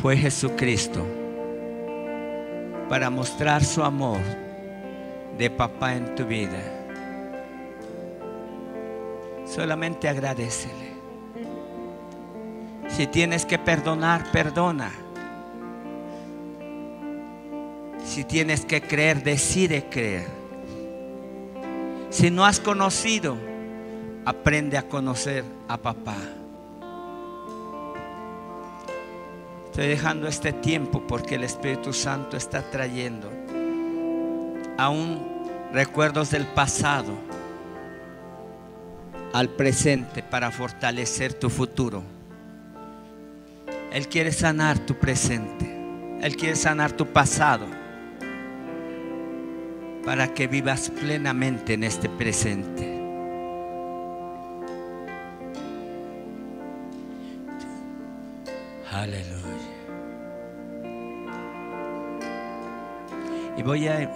fue Jesucristo para mostrar su amor de papá en tu vida. Solamente agradecele. Si tienes que perdonar, perdona. Si tienes que creer, decide creer. Si no has conocido, aprende a conocer a papá. Estoy dejando este tiempo porque el Espíritu Santo está trayendo aún recuerdos del pasado al presente para fortalecer tu futuro. Él quiere sanar tu presente. Él quiere sanar tu pasado. Para que vivas plenamente en este presente. Aleluya. Y voy a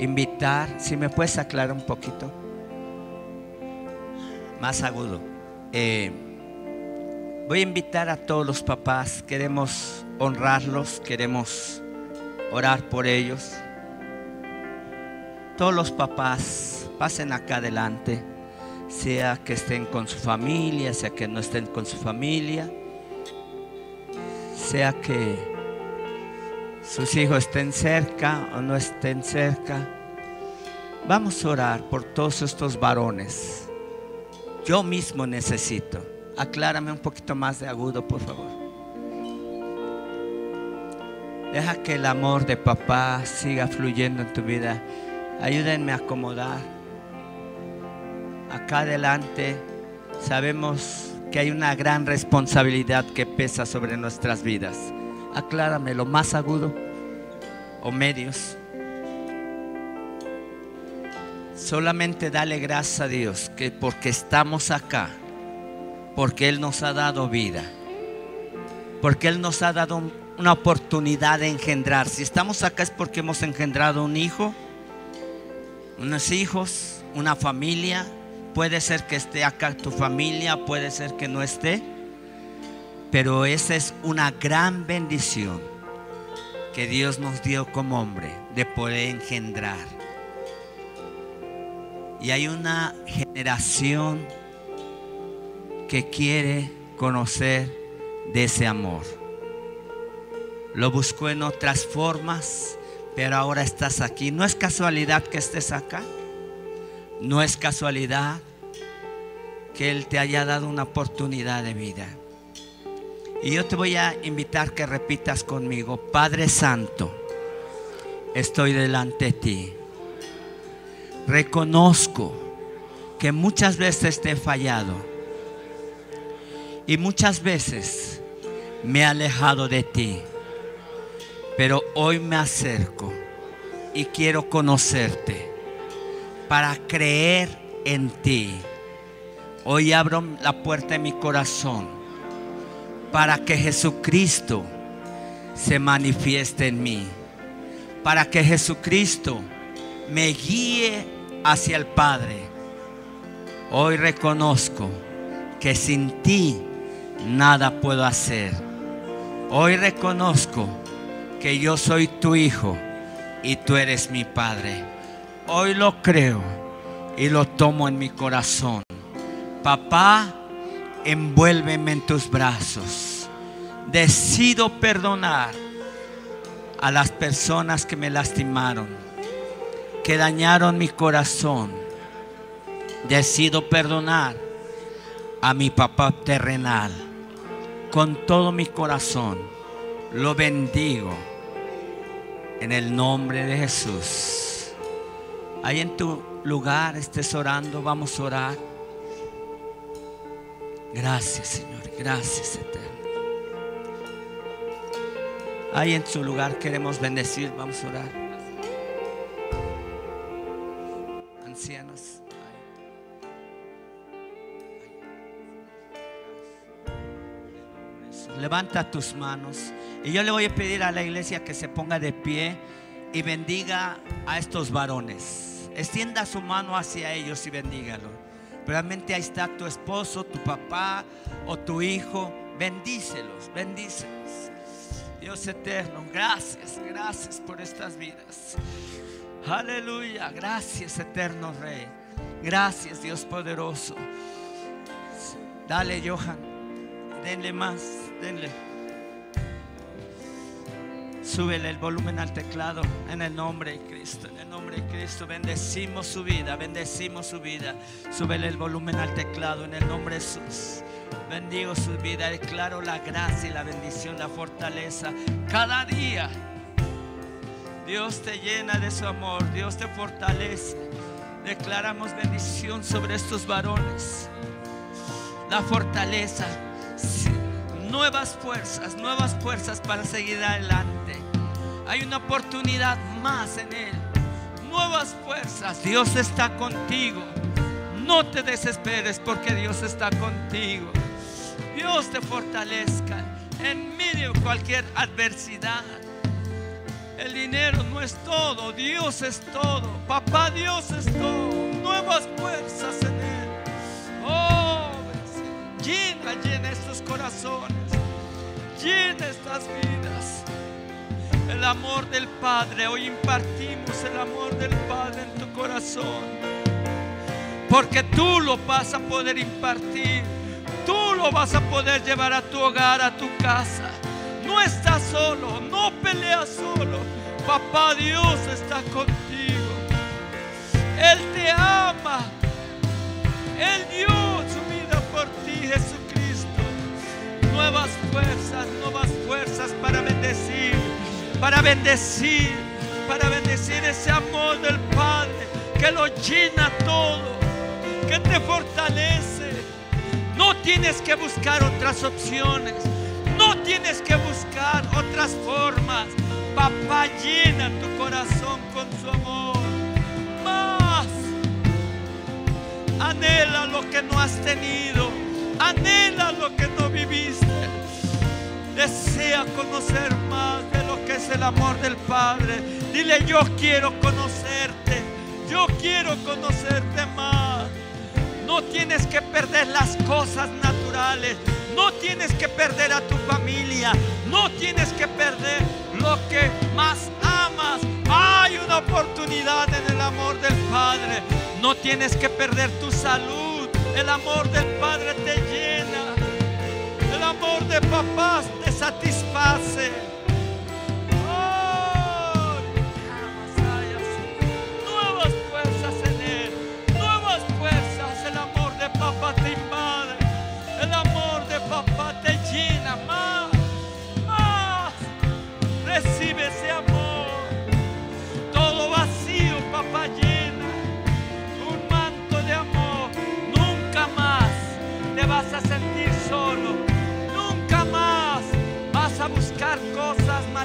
invitar, si me puedes aclarar un poquito, más agudo. Eh, Voy a invitar a todos los papás, queremos honrarlos, queremos orar por ellos. Todos los papás pasen acá adelante, sea que estén con su familia, sea que no estén con su familia, sea que sus hijos estén cerca o no estén cerca. Vamos a orar por todos estos varones. Yo mismo necesito. Aclárame un poquito más de agudo, por favor. Deja que el amor de papá siga fluyendo en tu vida. Ayúdenme a acomodar. Acá adelante sabemos que hay una gran responsabilidad que pesa sobre nuestras vidas. Aclárame lo más agudo o medios. Solamente dale gracias a Dios que porque estamos acá porque Él nos ha dado vida. Porque Él nos ha dado una oportunidad de engendrar. Si estamos acá es porque hemos engendrado un hijo, unos hijos, una familia. Puede ser que esté acá tu familia, puede ser que no esté. Pero esa es una gran bendición que Dios nos dio como hombre de poder engendrar. Y hay una generación que quiere conocer de ese amor. Lo buscó en otras formas, pero ahora estás aquí. No es casualidad que estés acá. No es casualidad que Él te haya dado una oportunidad de vida. Y yo te voy a invitar que repitas conmigo, Padre Santo, estoy delante de ti. Reconozco que muchas veces te he fallado y muchas veces me he alejado de ti. Pero hoy me acerco y quiero conocerte para creer en ti. Hoy abro la puerta de mi corazón para que Jesucristo se manifieste en mí. Para que Jesucristo me guíe hacia el Padre. Hoy reconozco que sin ti nada puedo hacer. Hoy reconozco que yo soy tu hijo y tú eres mi padre. Hoy lo creo y lo tomo en mi corazón. Papá, envuélveme en tus brazos. Decido perdonar a las personas que me lastimaron, que dañaron mi corazón. Decido perdonar a mi papá terrenal con todo mi corazón. Lo bendigo en el nombre de Jesús. Ahí en tu lugar estés orando, vamos a orar. Gracias, Señor. Gracias, Eterno. Ahí en su lugar queremos bendecir, vamos a orar. Ancianos. Levanta tus manos. Y yo le voy a pedir a la iglesia que se ponga de pie y bendiga a estos varones. Extienda su mano hacia ellos y bendígalo. Realmente ahí está tu esposo, tu papá o tu hijo. Bendícelos, bendícelos. Dios eterno, gracias, gracias por estas vidas. Aleluya, gracias eterno Rey. Gracias Dios poderoso. Dale, Johan. Denle más, denle. Súbele el volumen al teclado en el nombre de Cristo. En el nombre de Cristo bendecimos su vida, bendecimos su vida. Súbele el volumen al teclado en el nombre de Jesús. Bendigo su vida, declaro la gracia y la bendición, la fortaleza. Cada día Dios te llena de su amor, Dios te fortalece. Declaramos bendición sobre estos varones. La fortaleza nuevas fuerzas, nuevas fuerzas para seguir adelante. Hay una oportunidad más en Él. Nuevas fuerzas. Dios está contigo. No te desesperes porque Dios está contigo. Dios te fortalezca en medio de cualquier adversidad. El dinero no es todo, Dios es todo. Papá Dios es todo. Nuevas fuerzas en Él. Oh, llena, llena estos corazones llena estas vidas. El amor del Padre, hoy impartimos el amor del Padre en tu corazón. Porque tú lo vas a poder impartir. Tú lo vas a poder llevar a tu hogar, a tu casa. No estás solo, no peleas solo. Papá Dios está contigo. Él te ama. Él dio su vida por ti, Jesús nuevas fuerzas, nuevas fuerzas para bendecir, para bendecir, para bendecir ese amor del Padre que lo llena todo, que te fortalece. No tienes que buscar otras opciones, no tienes que buscar otras formas. Papá llena tu corazón con su amor. Más anhela lo que no has tenido Anhela lo que no viviste. Desea conocer más de lo que es el amor del Padre. Dile, yo quiero conocerte. Yo quiero conocerte más. No tienes que perder las cosas naturales. No tienes que perder a tu familia. No tienes que perder lo que más amas. Hay una oportunidad en el amor del Padre. No tienes que perder tu salud. El amor del Padre te llena. El amor de papás te satisface.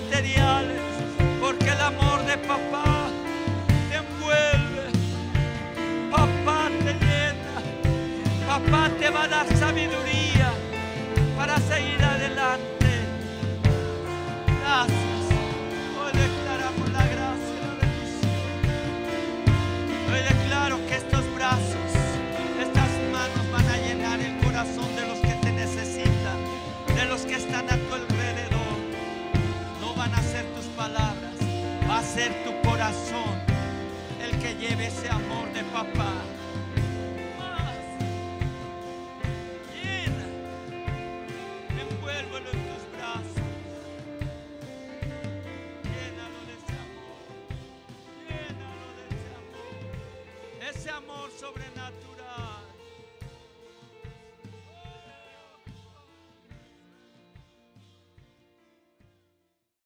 Materiales. Porque el amor de papá te envuelve. Papá te llena. Papá te va a dar sabiduría para seguir adelante. lleve ese amor de papá.